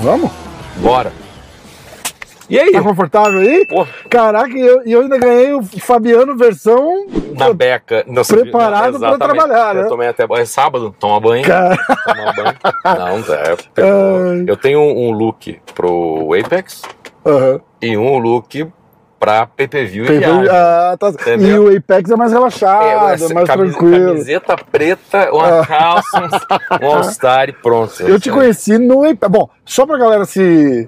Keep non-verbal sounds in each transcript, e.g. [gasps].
Vamos? Bora. E aí? Tá confortável aí? Pô. Caraca, e eu, eu ainda ganhei o Fabiano versão. Na beca. Não, Preparado pra exatamente. trabalhar, né? Eu tomei até. É sábado, toma banho. Cara, Toma banho. Não, é. [laughs] Ai. Eu tenho um look pro Apex e um look pra PPV e viagem. ah, tá. E o Apex é mais relaxado, essa é mais tranquilo. Camiseta preta, uma Ah. calça, um [laughs] All-Star e pronto. Eu te conheci no Apex. Bom, só pra galera se,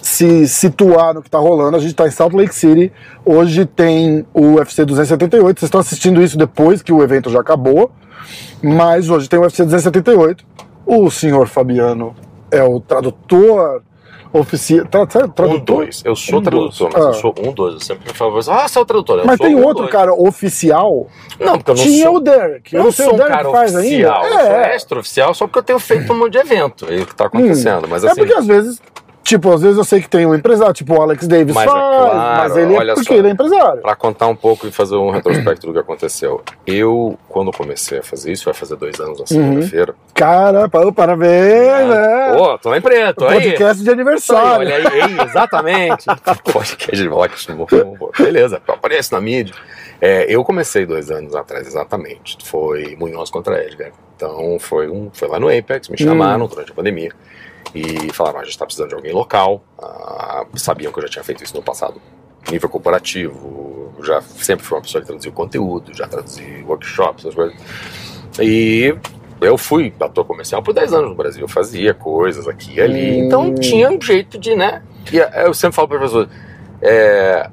se situar no que tá rolando, a gente tá em Salt Lake City. Hoje tem o UFC 278. Vocês estão assistindo isso depois que o evento já acabou. Mas hoje tem o UFC 278. O senhor Fabiano é o tradutor oficial. Tra, tra, Um, tradutor? dois. Eu sou Um, tradutor, dois. mas Ah. eu sou um, dois. Eu sempre falo, ah, você é o tradutor. Eu Mas tem um, outro dois. cara oficial. Não, porque eu não Tinha sou. o Derek. Eu não não sei sou o um Derek cara faz oficial, ainda. eu sou É. extra-oficial só porque eu tenho feito um monte de evento. É isso que tá acontecendo. Mas é assim, porque às vezes, tipo, às vezes eu sei que tem um empresário, tipo o Alex Davis Mas é faz, claro, mas ele é porque só. ele é empresário. Pra contar um pouco e fazer um retrospecto do que aconteceu. Eu, quando comecei a fazer isso, vai fazer dois anos na segunda-feira. Cara, pa- parabéns, né? Pô, tô na empresa, tô aí. Podcast de Isso aí, aniversário. olha aí, exatamente. [laughs] Podcast de vou- Beleza, aparece na mídia. É, eu comecei dois anos atrás, exatamente. Foi Munhoz contra Edgar. Então foi, um, foi lá no Apex, me chamaram durante a pandemia e falaram: "Ah, a gente está precisando de alguém local. Ah, sabiam que eu já tinha feito isso no passado, nível corporativo. Já sempre fui uma pessoa que traduziu conteúdo, já traduzi workshops, essas coisas. E eu fui ator comercial por 10 anos no Brasil, eu fazia coisas aqui e ali. Hum. Então tinha um jeito de, né? E eu sempre falo para pessoas: é,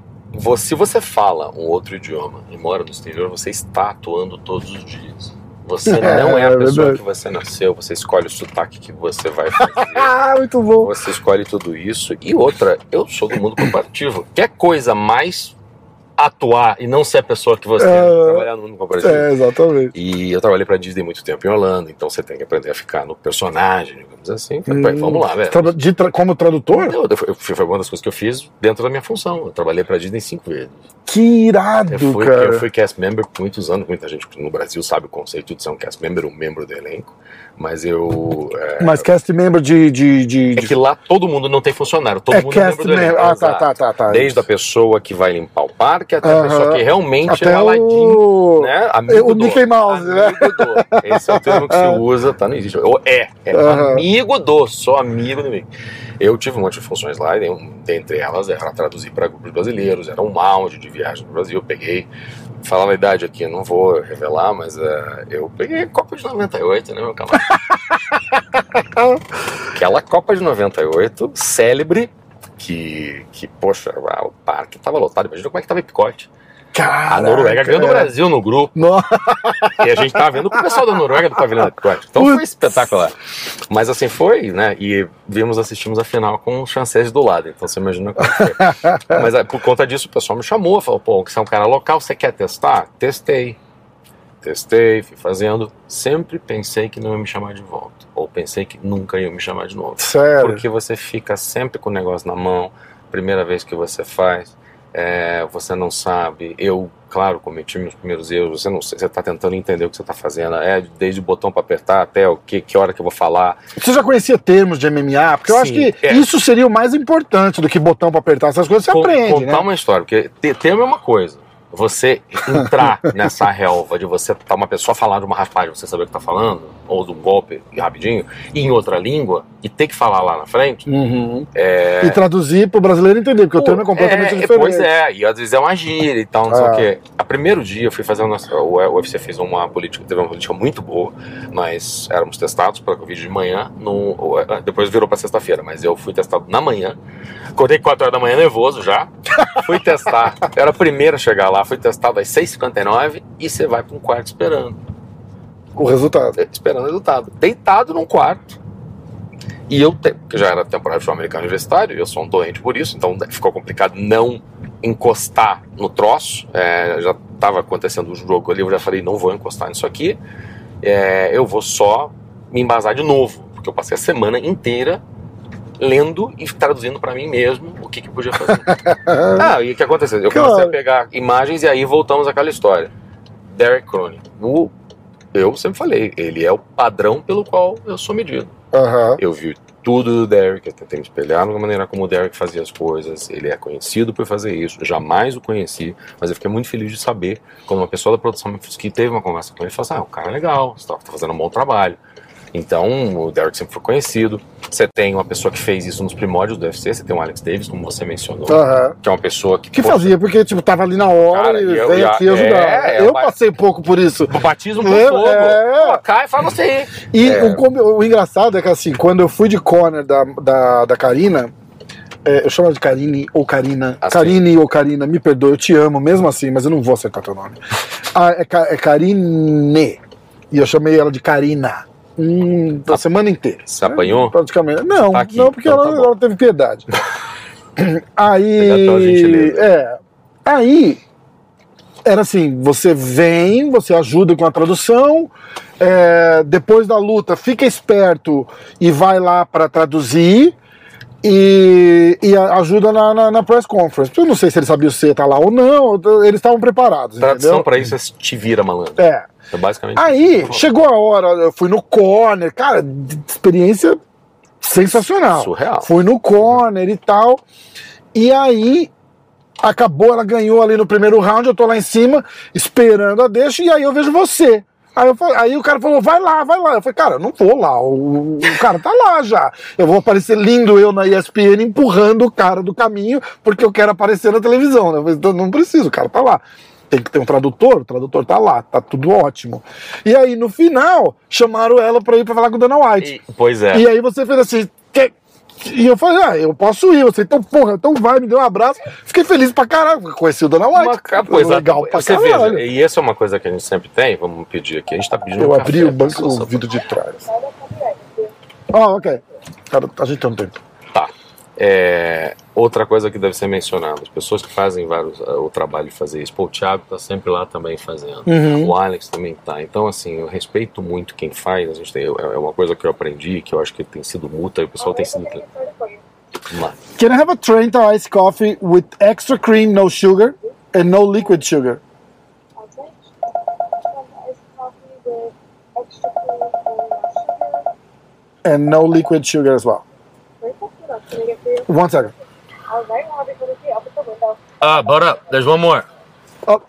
se você fala um outro idioma e mora no exterior, você está atuando todos os dias. Você É, não é a é pessoa verdade. que você nasceu, você escolhe o sotaque que você vai [laughs] fazer. Ah, muito bom. Você escolhe tudo isso. E outra, eu sou do mundo corporativo. Quer coisa mais atuar e não ser a pessoa que você é, É. trabalhar no mundo corporativo? É, exatamente. E eu trabalhei pra Disney muito tempo em Orlando, então você tem que aprender a ficar no personagem, digamos assim. Falei, "Pai, Hum. vamos lá, velho. De tra- como tradutor? Eu, eu, eu, foi uma das coisas que eu fiz dentro da minha função. Eu trabalhei pra Disney cinco vezes. Que irado, Eu fui, cara. eu fui cast member por muitos anos. Muita gente no Brasil sabe o conceito de ser um cast member, um membro do elenco. Mas eu. É, Mas cast member de. de, de, é de- que lá todo mundo não tem funcionário, todo é mundo é cast membro do elenco. member. Ah, tá, tá, tá, tá. Desde a pessoa que vai limpar o parque até a Aham. pessoa que realmente Até é o ladinho, o. né? Amigo o do, Mickey Mouse, né? do. Esse é o termo que se [laughs] usa, tá? Não existe. Ou é, é Aham. amigo do, sou amigo do Mickey. Eu tive um monte de funções lá, e dentre elas era traduzir para grupos brasileiros, era um lounge de viagem no Brasil. Eu peguei, falar a idade aqui, eu não vou revelar, mas é, eu peguei Copa de 98, né, meu camarada? [laughs] Aquela Copa de 98, célebre, que, que poxa, o parque tava lotado. Imagina como é que tava Epicote. Caraca, A Noruega ganhou do é. Brasil no grupo. [laughs] E a gente tava vendo com o pessoal da Noruega do pavilhão Epicote. Então foi espetacular. Mas assim foi, né? E vimos, assistimos a final com o francês do lado. Então você imagina como foi. [laughs] Mas ah, por conta disso o pessoal me chamou, falou, pô, você é um cara local, você quer testar? Testei. Testei, fui fazendo. Sempre pensei que não ia me chamar de volta. Ou pensei que nunca ia me chamar de novo. sério. Porque você fica sempre com o negócio na mão, primeira vez que você faz, é, você não sabe. Eu, claro, cometi meus primeiros erros, você não você está tentando entender o que você está fazendo, é desde o botão para apertar até o que, que hora que eu vou falar. Você já conhecia termos de MMA? Porque eu Sim, acho que é. isso seria o mais importante do que botão pra apertar essas coisas. Você Con- aprende, contar né? uma história, porque te- termo é uma coisa. Você entrar [laughs] nessa relva de você tá uma pessoa falar de uma raspagem, você saber o que tá falando, ou de um golpe rapidinho, e em outra língua, e ter que falar lá na frente, Uhum. é, E traduzir pro brasileiro entender, porque o termo é completamente é, diferente. Pois é, e às vezes é uma gíria e tal, não sei Ah. o quê. A primeiro dia eu fui fazer uma, o UFC fez uma política, teve uma política muito boa. Nós éramos testados para Covid de manhã, no, depois virou para sexta-feira, mas eu fui testado na manhã. Acordei 4 horas da manhã nervoso já. Fui testar. Era a primeira a chegar lá, fui testado às 6h59 e você vai para um quarto esperando O resultado. esperando o resultado. Deitado num quarto. E eu, que já era temporada de americano universitário, eu sou um doente por isso, então ficou complicado não encostar no troço. É, já estava acontecendo o jogo ali, eu já falei, não vou encostar nisso aqui. É, eu vou só me embasar de novo, porque eu passei a semana inteira lendo e traduzindo para mim mesmo o que, que podia fazer. [laughs] ah, e o que aconteceu? Eu comecei a pegar imagens e aí voltamos àquela história. Derek Cronin. O, eu sempre falei, ele é o padrão pelo qual eu sou medido. Aham. Eu vi tudo do Derek, eu tentei me espelhar na maneira como o Derek fazia as coisas. Ele é conhecido por fazer isso, jamais o conheci, mas eu fiquei muito feliz de saber quando uma pessoa da produção que teve uma conversa com ele falou assim: ah, o cara é legal, você tá tá fazendo um bom trabalho. Então, o Derek sempre foi conhecido. Você tem uma pessoa que fez isso nos primórdios do UFC, você tem o Alex Davis, como você mencionou, Aham. que é uma pessoa que. Que poxa, fazia, porque, tipo, tava ali na hora Cara, e eu- veio aqui ajudar. é, é eu passei pouco por isso. Batismo com É, fogo. é. Pô, cai, fala você aí. E É. o, o engraçado é que, assim, quando eu fui de corner da, da, da Karina, é, eu chamo ela de Karine ou Karina. Assim. Karine ou Karina, me perdoe, eu te amo mesmo assim, mas eu não vou acertar teu nome. Ah, é, é Karine. E eu chamei ela de Karina. Hum, a semana inteira. Você apanhou? Praticamente. Não, Tá aqui, não, porque então ela, tá ela teve piedade. [laughs] Aí. É. Aí. Era assim: você vem, você ajuda com a tradução, é, depois da luta, fica esperto e vai lá para traduzir. E, e a- ajuda na, na, na press conference. Eu não sei se eles sabiam se tá lá ou não, eles estavam preparados. Tradução entendeu? pra isso é te vira, malandro. É. É basicamente Aí, chegou a hora, eu fui no corner, cara, experiência sensacional. Surreal. Fui no corner e tal. E aí, acabou, ela ganhou ali no primeiro round, eu tô lá em cima, esperando a deixa, e aí eu vejo você. Aí, eu falei- aí o cara falou, vai lá, vai lá. Eu falei, cara, eu não vou lá, o, o cara tá lá já. Eu vou aparecer lindo eu na ESPN empurrando o cara do caminho, porque eu quero aparecer na televisão. Né? Eu falei, então, não preciso, o cara tá lá. Tem que ter um tradutor, o tradutor tá lá, tá tudo ótimo. E aí, no final, chamaram ela pra ir pra falar com a Dana White. E- pois é. E aí você fez assim. E eu falei, ah, eu posso ir. Você, então, porra, então vai, me deu um abraço. Fiquei feliz pra caralho. Conheci o Dana White. Uma coisa legal pra você caralho. veja, e essa é uma coisa que a gente sempre tem, vamos pedir aqui, a gente tá pedindo Eu um abri café, o banco, o vidro de trás. Ah, ok. Cara, a gente tem um tempo. É, outra coisa que deve ser mencionada, as pessoas que fazem vários, uh, o trabalho de fazer isso, pô, o Thiago tá sempre lá também fazendo, Uhum. o Alex também tá, então assim, eu respeito muito quem faz, a gente tem, é é uma coisa que eu aprendi, que eu acho que tem sido multa, e o pessoal tem sido... Vamos lá. Can I have a Trenta iced coffee with extra cream, no sugar, and no liquid sugar? And no liquid sugar as well. One second. Ah, butt up. There's one more. Oh,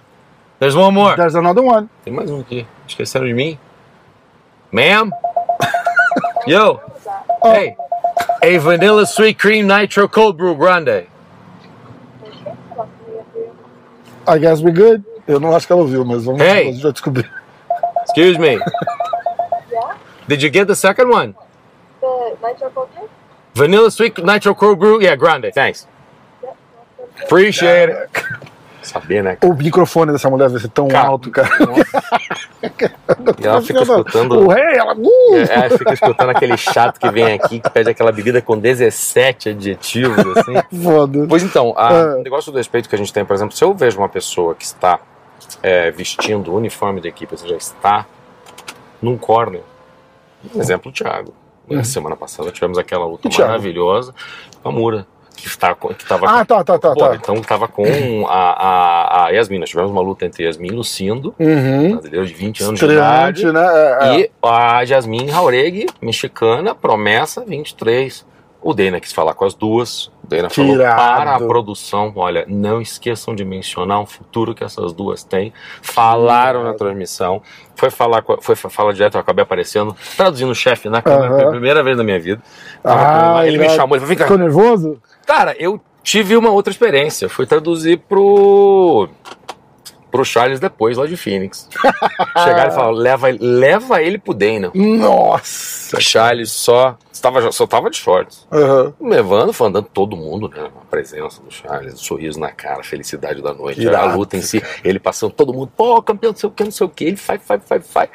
There's one more. there's another one. Tem mais um aqui, esqueceram de mim? Ma'am? [laughs] Yo. Hey. A vanilla sweet cream nitro cold brew grande. I guess we're good. Eu não acho que ela ouviu, mas vamos, Hey. a gente vai descobrir. Excuse me. [laughs] Yeah? Did you get the second one? The nitro culture? Vanilla sweet nitro cold brew? Yeah, grande. Thanks. Appreciate it. Saber, né? O microfone dessa mulher vai ser tão Cara, alto, cara. [laughs] E ela fica escutando... O rei, ela. Uh! É, fica escutando aquele chato que vem aqui, que pede aquela bebida com 17 adjetivos, assim. [laughs] Foda. Pois então, a- É. o negócio do respeito que a gente tem, por exemplo, se eu vejo uma pessoa que está é, vestindo o uniforme da equipe, ou seja, está num corner, exemplo, o Thiago. Na semana passada tivemos aquela luta maravilhosa com a Mura, que está que estava Ah, tá, tá, tá, Pô, tá. então estava com a, a, a Yasmin. Nós tivemos uma luta entre Yasmin e Lucindo, Uhum. brasileiro de 20 anos de idade. Né? É, é. E a Jasmine Jauregui, mexicana, promessa 23. O Dana quis falar com as duas. Dana falou Tirado. para a produção: olha, não esqueçam de mencionar o futuro que essas duas têm. Falaram na transmissão. Foi falar, foi falar direto, eu acabei aparecendo, traduzindo o chefe na câmera pela primeira vez na minha vida. Ah, ele me chamou, ele falou: vem cá. Ficou nervoso? Cara, eu tive uma outra experiência. Fui traduzir pro. Pro Charles depois, lá de Phoenix. Chegaram e falaram: leva, ele- leva ele pro Dana. Nossa. Charles só. Tava, só tava de shorts. Aham. Levando, foi andando todo mundo, né? A presença do Charles, o sorriso na cara, a felicidade da noite, Irado. a luta em si. Ele passando todo mundo, pô, campeão, não sei o que, não sei o que. Ele faz, faz, faz, faz.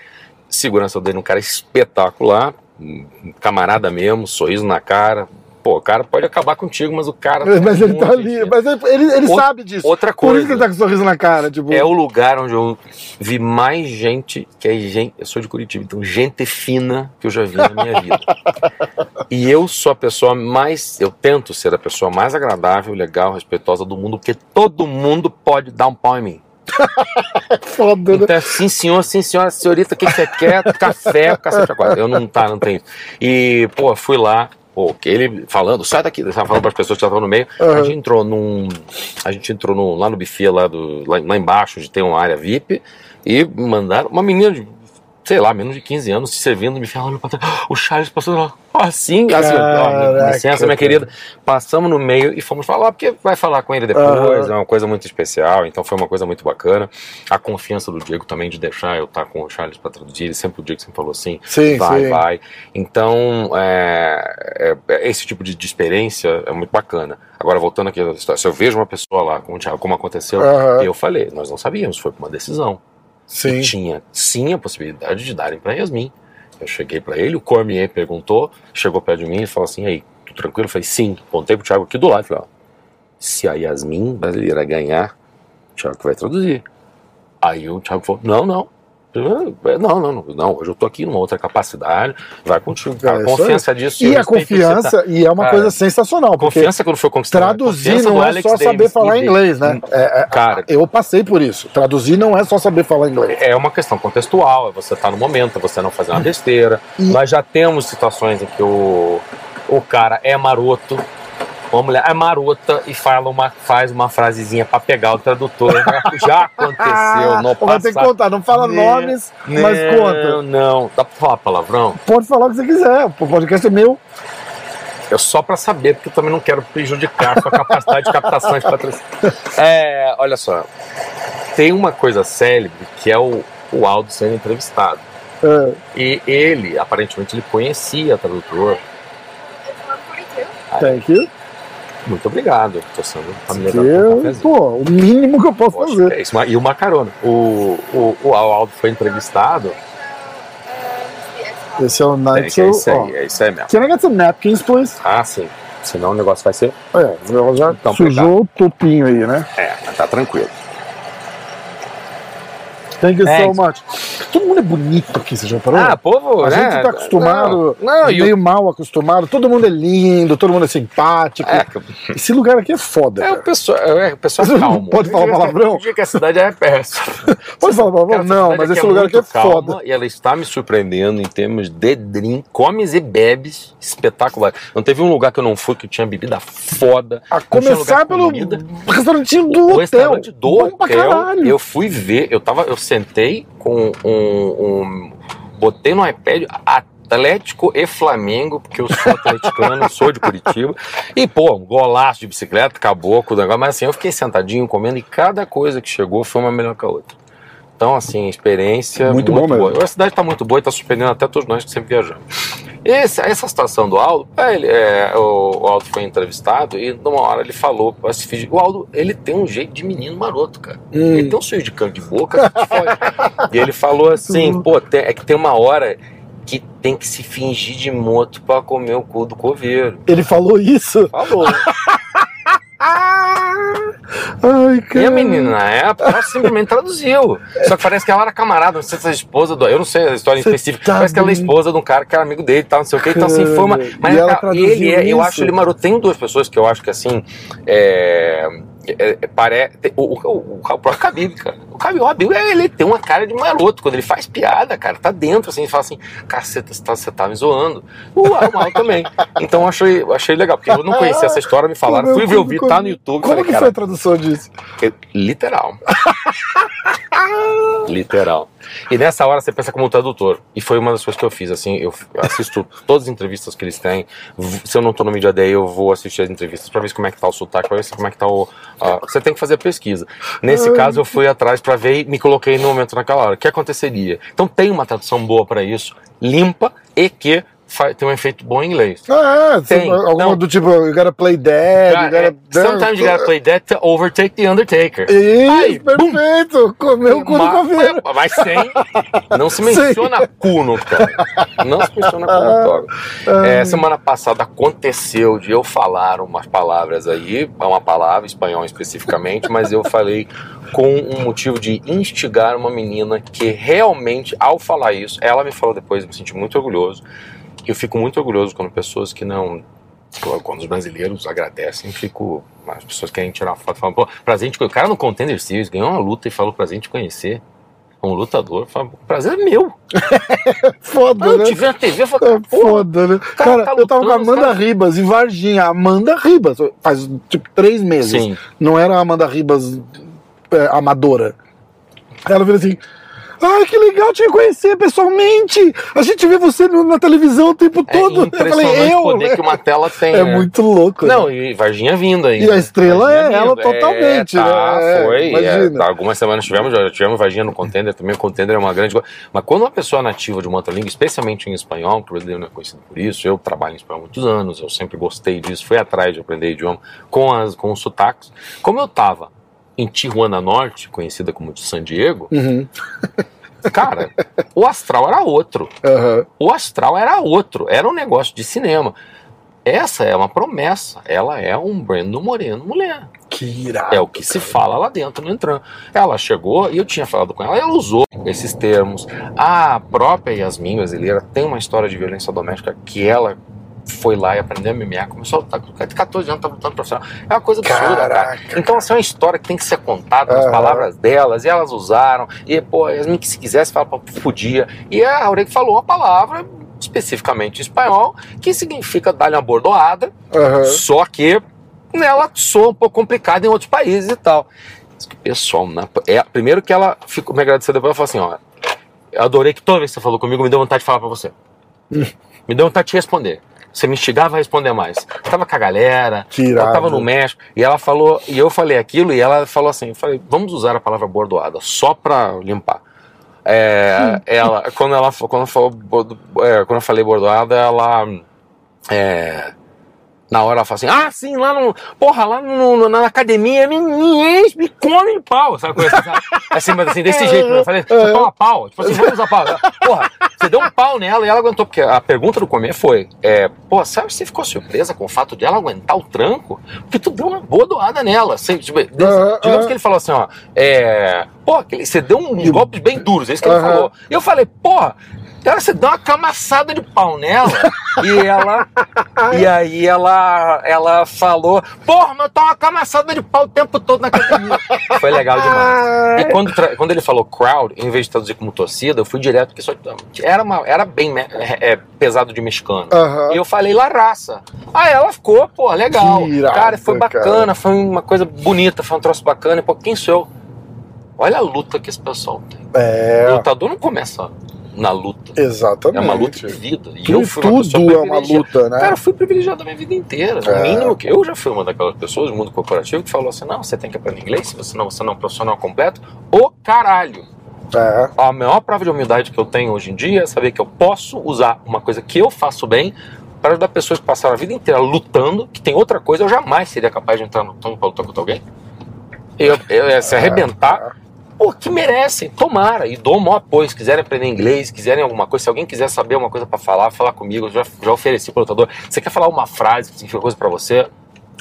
Segurança dele, um cara espetacular, um camarada mesmo, sorriso na cara, pô, o cara pode acabar contigo, mas o cara. Mas ele tá muito ali, gente. mas ele, ele, ele Outra- sabe disso. outra Por isso coisa. que ele tá com um sorriso na cara, tipo. É o lugar onde eu vi mais gente, que é gente. Eu sou de Curitiba, então gente fina que eu já vi na minha vida. E eu sou a pessoa mais. Eu tento ser a pessoa mais agradável, legal, respeitosa do mundo, porque todo mundo pode dar um pau em mim. [laughs] foda, né? Então, sim, senhor, sim, senhora, senhorita, o que você quer? Café, cacete a quatro. Eu não, tá, não tenho. E, pô, fui lá, pô, que ele falando, sai daqui, ele tava falando para as pessoas que estavam no meio. Aham. A gente entrou num. A gente entrou no- lá no buffet, lá, do, lá, lá embaixo, onde tem uma área VIP, e mandaram uma menina de. Sei lá, menos de 15 anos, se servindo, me. "Ah, [gasps] O Charles passou lá, assim, assim, ó, licença, minha querida. Passamos no meio e fomos falar, porque vai falar com ele depois, Aham. é uma coisa muito especial, então foi uma coisa muito bacana. A confiança do Diego também de deixar eu estar com o Charles para traduzir, ele sempre o Diego sempre falou assim, Sim, vai, sim. vai. Então, é, é- é- esse tipo de, de experiência é muito bacana. Agora, voltando aqui se eu vejo uma pessoa lá, como, o Thiago, como aconteceu, Aham. eu falei, nós não sabíamos, foi por uma decisão. Sim. E tinha sim a possibilidade de darem para Yasmin. Eu cheguei para ele, o Cormier perguntou, chegou perto de mim e falou assim: "E aí, tudo tranquilo? Eu falei: sim. Apontei pro Thiago aqui do lado. Falei: ó, se a Yasmin brasileira ganhar, o Thiago que vai traduzir. Aí o Thiago falou: não, não. Eu, Não, não, não. Hoje eu tô aqui numa outra capacidade. Vai contigo. cara. É, A isso aí. confiança disso. E a confiança, e é uma Cara, coisa sensacional, tá? Confiança quando foi conquistada. traduzir não é só saber Davis falar e de- inglês, né? É- é- Cara, eu passei por isso. Traduzir não é só saber falar inglês. É uma questão contextual, é você estar no momento, é você não fazer uma besteira. E- Nós já temos situações em que o, o cara é maroto, uma mulher é marota e fala uma, faz uma frasezinha pra pegar o tradutor. [laughs] Já aconteceu no Vai ter que passado. contar, não fala Né, nomes, mas Não, conta. Não, dá pra falar palavrão? Pode falar o que você quiser, o podcast é meu. Eu só pra saber, porque eu também não quero prejudicar sua capacidade de captação de patrocínio. É, olha só, tem uma coisa célebre que é o, o Aldo sendo entrevistado. É, E ele, aparentemente, ele conhecia a tradutor. It's 142. thank you. Muito obrigado. Tô sendo tá me levando um pô, o mínimo que eu posso Poxa, fazer. é isso, e uma carona. O, o, o Aldo foi entrevistado. Esse é o É, Night é Show. isso ó. aí, é isso aí mesmo. Can I get some napkins, please? Ah, sim. Senão o negócio vai ser. É, ela já Então, sujou o topinho aí, né? É, mas tá tranquilo. Thank you so Thanks. much. Todo mundo é bonito aqui, você já parou? Ah, povo, a né? gente tá acostumado, Não, não meio mal acostumado. Todo mundo é lindo, todo mundo é simpático. É, Esse lugar aqui é foda. é o pessoal, é o pessoal Você não calmo. pode falar [laughs] palavrão? Diga que a cidade é péssima. [laughs] Pode falar palavrão? Não, mas aqui esse lugar aqui é calma foda. E ela está me surpreendendo em termos de drink, comes e bebes espetacular. Não teve um lugar que eu não fui que tinha bebida foda. A começar com pelo restaurantinho do O hotel. restaurante do Bom pra hotel, caralho. eu fui ver, eu tava, eu sentei com um, um- botei no iPad Atlético e Flamengo, porque eu sou atleticano, [laughs] sou de Curitiba, e pô, golaço de bicicleta, caboclo, mas assim, eu fiquei sentadinho comendo e cada coisa que chegou foi uma melhor que a outra. Então, assim, experiência Muito bom mesmo. boa. A cidade está muito boa e está surpreendendo até todos nós que sempre viajamos. Esse- essa situação do Aldo, é, ele- é, o, o Aldo foi entrevistado e numa hora ele falou, o Aldo, ele tem um jeito de menino maroto, cara. Hum. Ele tem um sorriso de canto de boca, fode. [laughs] e ele falou assim, pô, tem- é que tem uma hora que tem que se fingir de moto pra comer o cu do coveiro. Ele falou isso? Falou. [laughs] Ai, E cara. a menina, na época, ela simplesmente traduziu. Só que parece que ela era camarada, não sei se é a esposa do. Eu não sei a história Você específica. tá parece que ela é esposa de um cara que era amigo dele e tal, não sei o que. Então, assim, foi uma. Mas e cara, ele é, eu isso? acho ele maroto. Tem duas pessoas que eu acho que, assim. É. É, é, pare... o, o, o, o próprio Khabib, cara. O o Khabib, ele tem uma cara de maroto. Quando ele faz piada, cara, tá dentro, assim, ele fala assim, caceta, você tá, você tá me zoando. O Amal [laughs] também. Então eu achei, achei legal, porque eu não conhecia essa história, me falaram, fui ver o vídeo, como- tá no YouTube. Como falei, que cara, foi a tradução disso? que- Literal. [laughs] Literal. E nessa hora você pensa como tradutor. E foi uma das coisas que eu fiz. Assim, eu assisto todas as entrevistas que eles têm. Se eu não tô no Media Day, eu vou assistir as entrevistas pra ver como é que tá o sotaque, pra ver como é que tá o. a- você tem que fazer pesquisa. Nesse caso, eu fui atrás pra ver e me coloquei no momento naquela hora. O que aconteceria? Então tem uma tradução boa pra isso, limpa e que tem um efeito bom em inglês. Ah, é, Tem, alguma do tipo, you gotta play dead, you Cara, é, gotta... sometimes you gotta play dead to overtake the Undertaker. Isso, Aí, perfeito! Comeu o cu do coveiro. Mas sem. Não se [laughs] Sim. menciona cu no. Não se menciona cu no octógono. É, semana passada aconteceu de eu falar umas palavras aí, uma palavra, espanhol especificamente, mas eu falei com um motivo de instigar uma menina que realmente, ao falar isso, ela me falou depois, eu me senti muito orgulhoso. Eu fico muito orgulhoso quando pessoas que não. Quando os brasileiros agradecem, fico. As pessoas querem tirar uma foto e falam, pô, prazer te conhecer. O cara no Contender Series ganhou uma luta e falou prazer te conhecer. Um lutador, fala, prazer é meu. [laughs] Foda, Eu né? te vi na TV, eu falei, É foda, né? cara Cara, tá eu tava com a lutando, Amanda cara. Ribas em Varginha. Amanda Ribas, faz tipo três meses. Sim. Não era a Amanda Ribas é, amadora. Ela vira assim. Ai, que legal te conhecer pessoalmente! A gente vê você na televisão o tempo É todo. eu falei, eu? o poder que uma tela [laughs] tem. É né? muito louco. Não, né? e Varginha vindo aí. E a estrela é Varginha ela vindo. totalmente, é, tá, né? É, Foi. é, tá, algumas semanas tivemos, já tivemos Varginha no Contender também. O Contender é uma grande coisa. Mas quando uma pessoa nativa de uma outra língua, especialmente em espanhol, que o brasileiro não é conhecido por isso, eu trabalho em espanhol há muitos anos, eu sempre gostei disso, fui atrás de aprender idioma com, as, com os sotaques. Como eu tava em Tijuana Norte, conhecida como de San Diego, Uhum. [laughs] cara, o astral era outro. Aham. O astral era outro, era um negócio de cinema. Essa é uma promessa, ela é um Brandon Moreno mulher. Que irado. É o que se fala lá dentro no Entran. Ela chegou e eu tinha falado com ela, ela usou esses termos. A própria Yasmin brasileira tem uma história de violência doméstica que ela foi lá e aprendeu MMA, começou a lutar com 14 anos, tá lutando profissional. É uma coisa absurda, cara. Caraca. Então, assim, é uma história que tem que ser contada nas Aham. palavras delas, e elas usaram, e, pô, Yasmin que se quisesse falar, pô, podia. E a Aurelia falou uma palavra, especificamente em espanhol, que significa dar-lhe uma bordoada, Aham. só que ela soa um pouco complicada em outros países e tal. Que o pessoal, na- é, primeiro que ela ficou me agradeceu depois, ela falou assim, ó, eu adorei que toda vez que você falou comigo, me deu vontade de falar pra você. me deu vontade de te responder. Você me instigava a responder mais. Eu tava com a galera, Que eu tava no México, e ela falou, e eu falei aquilo, e ela falou assim, eu falei, vamos usar a palavra bordoada, só pra limpar. É, [laughs] ela, quando ela quando falou, é, quando eu falei bordoada, ela é, na hora ela fala assim, ah, sim, lá no. Porra, lá no, no- na academia, me, me enche, me come pau, sabe? Coisa, sabe? Assim, mas assim, desse [laughs] jeito, né? eu falei, você toma pau, tipo assim, vamos usar pau. Porra, você deu um pau nela e ela aguentou, porque a pergunta do comer foi, é, pô, sabe você ficou surpresa com o fato de ela aguentar o tranco? Porque tu deu uma boa doada nela. Assim, tipo, des- Aham, digamos que ele falou assim, ó, é, pô, você deu uns golpes bem duros, é isso que ele Aham. falou. E eu falei, porra, cara, você deu uma camaçada de pau nela e ela. E aí ela, ela falou, porra, mas eu tô uma camaçada de pau o tempo todo na academia. Foi legal demais. E quando, quando ele falou crowd, em vez de traduzir como torcida, eu fui direto, porque só, era, uma, era bem é, é, pesado de mexicano. Aham. E eu falei La Raça. Aí ela ficou, pô, legal. Que irado, cara, foi cara. bacana, foi uma coisa bonita, foi um troço bacana. E, pô, quem sou eu? Olha a luta que esse pessoal tem. O É, lutador não começa na luta. exatamente. É uma luta de vida. E Tudo, eu fui uma tudo é uma luta, né? Cara, eu fui privilegiado a minha vida inteira. No É. mínimo que eu já fui uma daquelas pessoas do mundo corporativo que falou assim: não, você tem que aprender inglês, se você não, você não é um profissional completo. O caralho! É. A maior prova de humildade que eu tenho hoje em dia é saber que eu posso usar uma coisa que eu faço bem para ajudar pessoas que passaram a vida inteira lutando, que tem outra coisa, eu jamais seria capaz de entrar no tango para lutar contra alguém. Eu, eu, é, se arrebentar, pô, que merecem, tomara, e dou o maior apoio. Se quiserem aprender inglês, se quiserem alguma coisa, se alguém quiser saber uma coisa para falar, falar comigo, eu já, já ofereci pro lutador. Você quer falar uma frase que significa coisa para você?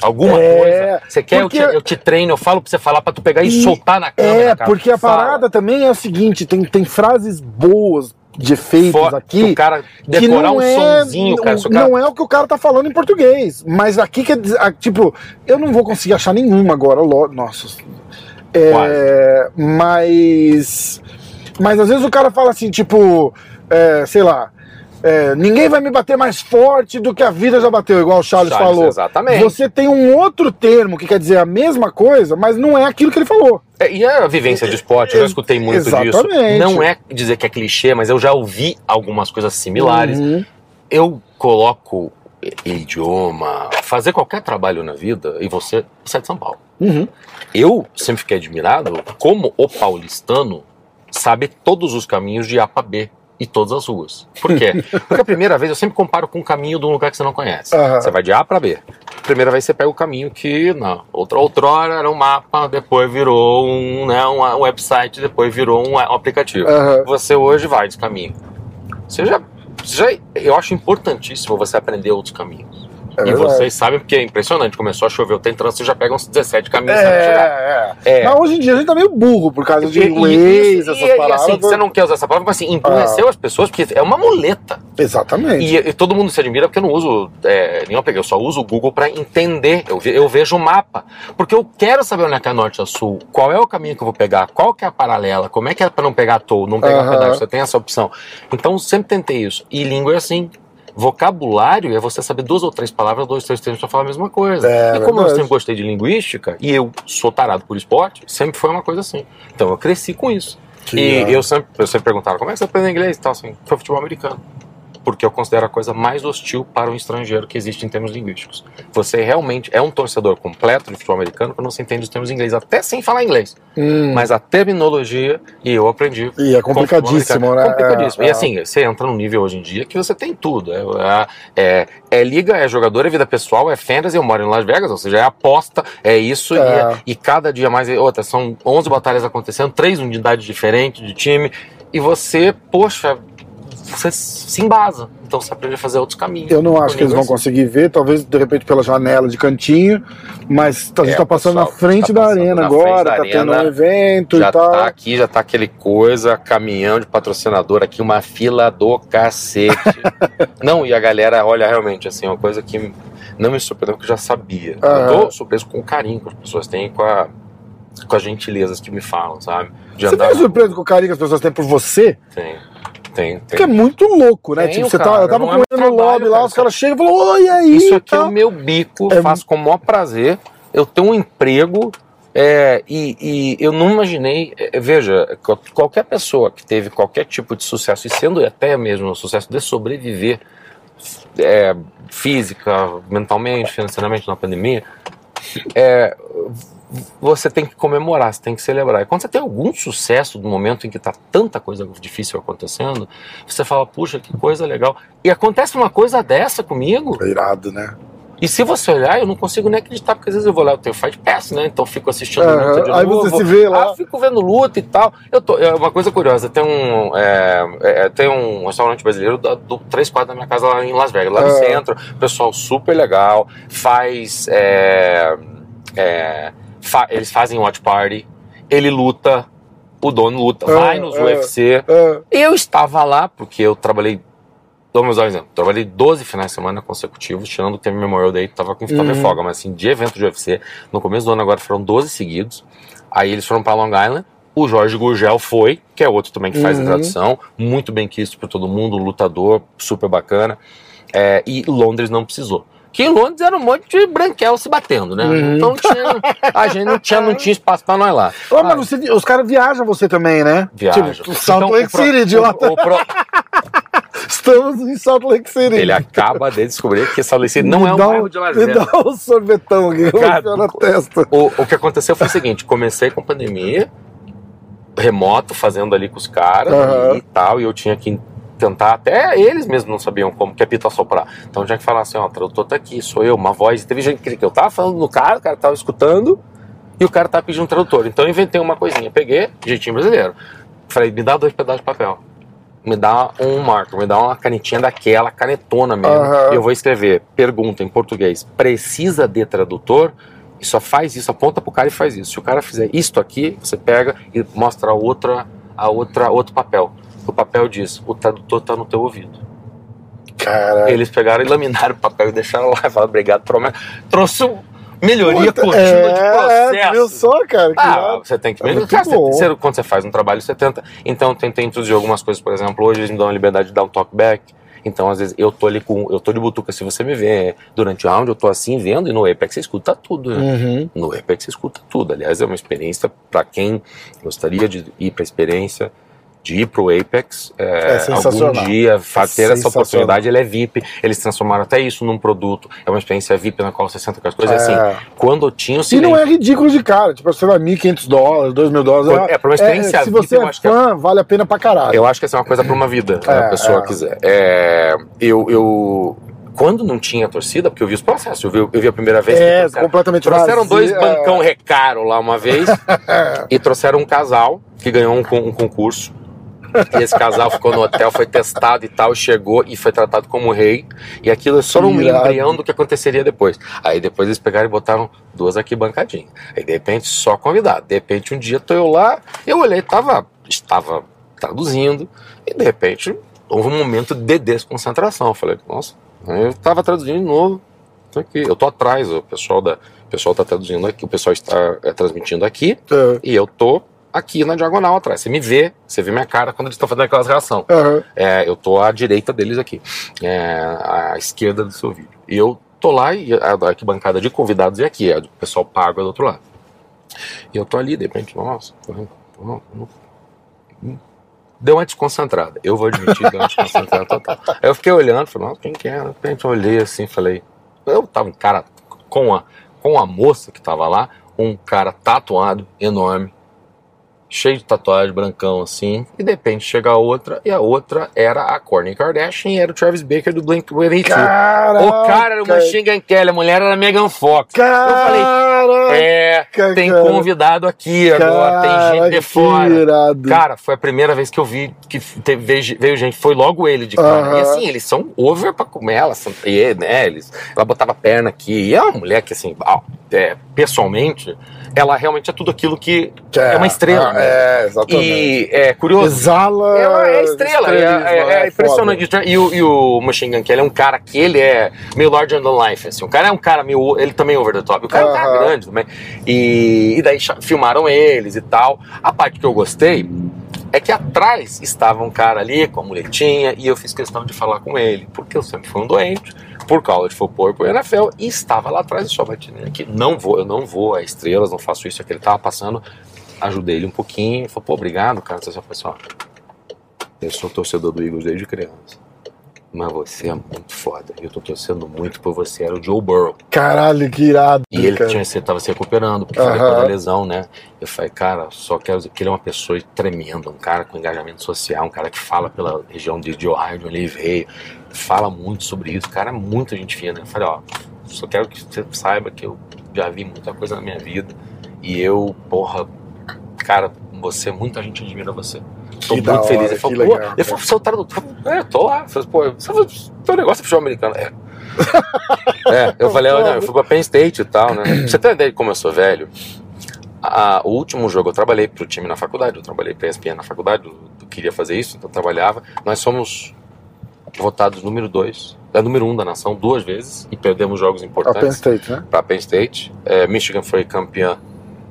Alguma É, coisa? Você quer, eu te, porque- eu te treino, eu falo pra você falar pra tu pegar e, E- soltar na câmera. É, cara. porque a Fala. parada também é o seguinte: tem, tem frases boas de efeitos que aqui. o cara que decorar um é, sonzinho, cara. O cara... não é o que o cara tá falando em português. Mas aqui dizer, ah, tipo, eu não vou conseguir achar nenhuma agora, nossa. É, mas. Mas às vezes o cara fala assim, tipo, é, sei lá. é, ninguém vai me bater mais forte do que a vida já bateu, igual o Charles, Charles, falou. exatamente. Você tem um outro termo que quer dizer a mesma coisa, mas não é aquilo que ele falou. É, E a vivência de esporte, eu já escutei muito disso. Exatamente. Não é dizer que é clichê, mas eu já ouvi algumas coisas similares. Uhum. Eu coloco idioma, fazer qualquer trabalho na vida, e você, você é de São Paulo. Uhum. Eu sempre fiquei admirado como o paulistano sabe todos os caminhos de A para B. e todas as ruas. Por quê? [laughs] Porque a primeira vez eu sempre comparo com o caminho de um lugar que você não conhece. Aham. Você vai de A para B. Primeira vez você pega o caminho que, na outra outrora era um mapa, depois virou um, né, um, um website, depois virou um, um aplicativo. Aham. Você hoje vai desse caminho. Você já, você já- eu acho importantíssimo você aprender outros caminhos. É e verdade. vocês sabem porque é impressionante. Começou a chover, tem trânsito, você já pega uns 17 caminhos. É, é. É. Mas hoje em dia a gente tá meio burro por causa de E- e- e- essas e- e, paradas. assim, você não quer usar essa palavra, mas assim, emburreceu as pessoas, porque é uma muleta. Exatamente. E, e todo mundo se admira porque eu não uso é, nenhum aplicativo, eu só uso o Google para entender. Eu, ve- eu vejo o mapa. Porque eu quero saber onde é que é norte a sul, qual é o caminho que eu vou pegar, qual que é a paralela, como é que é para não pegar toll, não pegar Aham. pedágio, você tem essa opção. Então sempre tentei isso. E língua é assim. Vocabulário é você saber duas ou três palavras, dois, três termos para falar a mesma coisa. É, e como eu verdade. sempre gostei de linguística, e eu sou tarado por esporte, sempre foi uma coisa assim. Então eu cresci com isso. Que e eu sempre, eu sempre perguntava, como é que você aprende inglês e tal, assim, foi futebol americano. Porque eu considero a coisa mais hostil para um estrangeiro que existe em termos linguísticos. Você realmente é um torcedor completo de futebol americano quando você entende os termos inglês, até sem falar inglês. Hum. Mas a terminologia, e eu aprendi. E é complicadíssimo, né? Complicadíssimo. É, E é. assim, você entra num nível hoje em dia que você tem tudo. É, é, é liga, é jogador, é vida pessoal, é fantasy, eu moro em Las Vegas, ou seja, é aposta, é isso. E, É. é- e cada dia mais. Outra, são 11 batalhas acontecendo, três unidades diferentes de time. E você, poxa, você se embasa. Então você aprende a fazer outros caminhos. Eu não acho que eles vão conseguir ver, talvez de repente pela janela de cantinho, mas a gente É, tá passando pessoal, na frente tá da arena agora, da tá tendo um arena, evento Já e tal. tá aqui, já tá aquele coisa, caminhão de patrocinador aqui, uma fila do cacete. [laughs] não, e a galera, olha, realmente, assim, uma coisa que não me surpreendeu, porque eu já sabia. Aham. Eu tô surpreso com o carinho que as pessoas têm com, a, com as gentilezas que me falam, sabe? De Você andar fica na surpreso com o carinho que as pessoas têm por você? Tem, tem, Que é tem. muito louco, né? Tenho, tipo, você tá, cara, eu tava não com é ele um no lobby lá, os caras chegam e falam, oi, e aí? Isso aqui é tal. o meu bico, É- faço com o maior prazer. Eu tenho um emprego é, e, e eu não imaginei. é, veja, qual- qualquer pessoa que teve qualquer tipo de sucesso, e sendo até mesmo um sucesso de sobreviver é, física, mentalmente, financeiramente na pandemia, é, você tem que comemorar, você tem que celebrar. E quando você tem algum sucesso no momento em que está tanta coisa difícil acontecendo, você fala, puxa, que coisa legal. E acontece uma coisa dessa comigo. É irado, né? E se você olhar, eu não consigo nem acreditar, porque às vezes eu vou lá, eu tenho Fight Pass, né? Então fico assistindo Aham, luta de aí novo. você se vê lá. Ah, fico vendo luta e tal. Eu tô, é uma coisa curiosa, tem um, é, é, tem um restaurante brasileiro da- do três quadros da minha casa lá em Las Vegas, lá no centro. Pessoal super legal, faz. é, é, fa- eles fazem watch party, ele luta, o dono luta, Ah, vai nos ah. UFC. É, Eu estava lá porque eu trabalhei. Dar um exemplo. Trabalhei 12 finais de semana consecutivos, tirando que teve Memorial Day, tava com tava Uhum. folga, mas assim, de evento de UFC. No começo do ano agora foram 12 seguidos. Aí eles foram para Long Island. O Jorge Gurgel foi, que é outro também que faz Uhum. a tradução, muito bem quisto por todo mundo, lutador, super bacana. É, e Londres não precisou. Que em Londres era um monte de branquel se batendo, né? Uhum. Então tinha, a gente não tinha, não tinha espaço para nós lá. Ô, mas você- os caras viajam você também, né? Viaja. Tipo, Salt Então, Lake City, idiota. o- o pro- [laughs] Estamos em Salt Lake City. Ele acaba de descobrir que Salt Lake City não Me é um bairro de Las Me dá um sorvetão aqui, Cara, na testa. O, o que aconteceu foi o seguinte: comecei com pandemia, remoto, fazendo ali com os caras Aham. e tal, e eu tinha que tentar, até eles mesmos não sabiam como que é pito assoprar. Então tinha que falar assim: ó, o tradutor tá aqui, sou eu, uma voz. Teve gente que eu tava falando no cara, o cara tava escutando e o cara tava pedindo um tradutor. Então eu inventei uma coisinha, peguei, jeitinho brasileiro. Falei: me dá dois pedaços de papel. Me dá um marco, me dá uma canetinha daquela, canetona mesmo. E eu vou escrever pergunta em português: precisa de tradutor? E só faz isso, aponta pro cara e faz isso. Se o cara fizer isto aqui, você pega e mostra a outra, a outra, outro papel. O papel diz: o tradutor tá no teu ouvido. Cara, Eles pegaram e laminaram o papel e deixaram lá e [laughs] falaram: obrigado, promessa. Trouxe melhoria Puta, contínua de é, processo. viu só, cara? Que Ah, você tem que É melhorar. Cara, você- quando você faz um trabalho, você tenta. Então, eu tentei introduzir algumas coisas, por exemplo, hoje eles me dão a liberdade de dar um talkback. Então, às vezes, eu tô ali com. Eu tô de butuca. Se você me vê durante o round, eu tô assim vendo, e no Apex você escuta tudo, né? Uhum. No Apex você escuta tudo. Aliás, é uma experiência para quem gostaria de ir para experiência. De ir pro Apex é, É algum dia, fa- ter essa sensacional. oportunidade. Ele é VIP, eles transformaram até isso num produto. É uma experiência VIP na qual você senta com as coisas. É. Assim, quando tinha o E silêncio. não é ridículo de cara, tipo, sei lá, 1.500 dólares, 2 mil dólares. É, pra uma experiência se VIP, você eu é é- fã, vale a pena pra caralho. Eu acho que essa é uma coisa para uma vida, se É, a pessoa é. quiser. É, eu, eu, quando não tinha torcida, porque eu vi os processos, eu vi, eu vi a primeira vez É, trouxeram, completamente trouxeram vazio, dois é. bancão recaro lá uma vez [laughs] e trouxeram um casal que ganhou um, um concurso. E esse casal ficou no hotel, foi testado e tal, chegou e foi tratado como rei. E aquilo é só um Irado. embrião do que aconteceria depois. Aí depois eles pegaram e botaram duas aqui bancadinhas. Aí de repente só convidado. De repente um dia tô eu lá, eu olhei, tava, estava traduzindo, e de repente houve um momento de desconcentração. Eu falei, nossa, eu tava traduzindo de novo. Tô aqui. Eu tô atrás, o pessoal da. O pessoal tá traduzindo aqui, o pessoal está é, transmitindo aqui, É, e eu tô aqui na diagonal atrás. Você me vê, você vê minha cara quando eles estão fazendo aquelas reação. aham. É, eu tô à direita deles aqui, é, à esquerda do seu vídeo. E eu tô lá e a arquibancada de convidados é aqui, a do pessoal pago é do outro lado. E eu tô ali, de repente, nossa, não- não- não- deu uma desconcentrada. Eu vou admitir, deu uma desconcentrada total. Aí eu fiquei olhando, falei, nossa, quem que é? De repente eu olhei assim, falei, eu tava um cara com a, com a moça que tava lá, um cara tatuado, enorme, cheio de tatuagem, brancão assim, e de repente chega a outra, e a outra era a Kourtney Kardashian e era o Travis Baker do Blink-182. Caraca, O cara era o Machine Kelly, a mulher era a Megan Fox. Caraca, É, tem cara. convidado aqui agora, tem gente Caraca, de fora. irado. Cara, foi a primeira vez que eu vi que teve, veio, veio gente, foi logo ele de cara. Aham. E assim, eles são over pra comer ela, são- e, né, eles, ela botava a perna aqui, e é uma mulher que assim, é, pessoalmente, ela realmente é tudo aquilo que Que é uma estrela, ah, né? É, exatamente. E é curioso. Exala. Ela é estrela, é, é- é foda. impressionante. E o, e o Machine Gun Kelly é um cara que ele é meio larger than life, assim. O cara é um cara meio. Ele também é over the top. O cara é um cara grande também. E, e daí filmaram eles e tal. A parte que eu gostei é que atrás estava um cara ali com a muletinha e eu fiz questão de falar com ele, porque eu sempre fui um doente por college football e por NFL e estava lá atrás e só batindo aqui. Não vou, eu não vou a estrelas, não faço isso, é que ele tava passando. Ajudei ele um pouquinho, falou, pô, obrigado, cara. Você só foi só. Eu sou torcedor do Eagles desde criança. Mas você é muito foda. Eu tô torcendo muito por você. Era o Joe Burrow. Caralho, que irado. E ele cara. tinha, você tava se recuperando, porque foi Aham. depois da lesão, né? Eu falei, cara, só quero dizer que ele é uma pessoa tremenda, um cara com engajamento social, um cara que fala pela região de, de Ohio, de onde ele veio, fala muito sobre isso, o cara é muita gente fina. Eu falei, ó, só quero que você saiba que eu já vi muita coisa na minha vida e eu, porra, cara, você, muita gente admira você. Tô Que da muito feliz. hora, Ele falou, que pô, legal, ele falou, você é o tradutor? É, tô lá. Eu falei, pô, você teu negócio é futebol americano. É. É, eu [laughs] falei, olha, eu fui pra Penn State e tal, né? Você ter ideia de como eu sou velho, a- o último jogo eu trabalhei pro time na faculdade, eu trabalhei pra ESPN na faculdade, eu, eu queria fazer isso, então eu trabalhava. Nós somos votados número 2, é número 1 um da nação duas vezes e perdemos jogos A Penn importantes State, né? para Penn State. É, Michigan foi campeã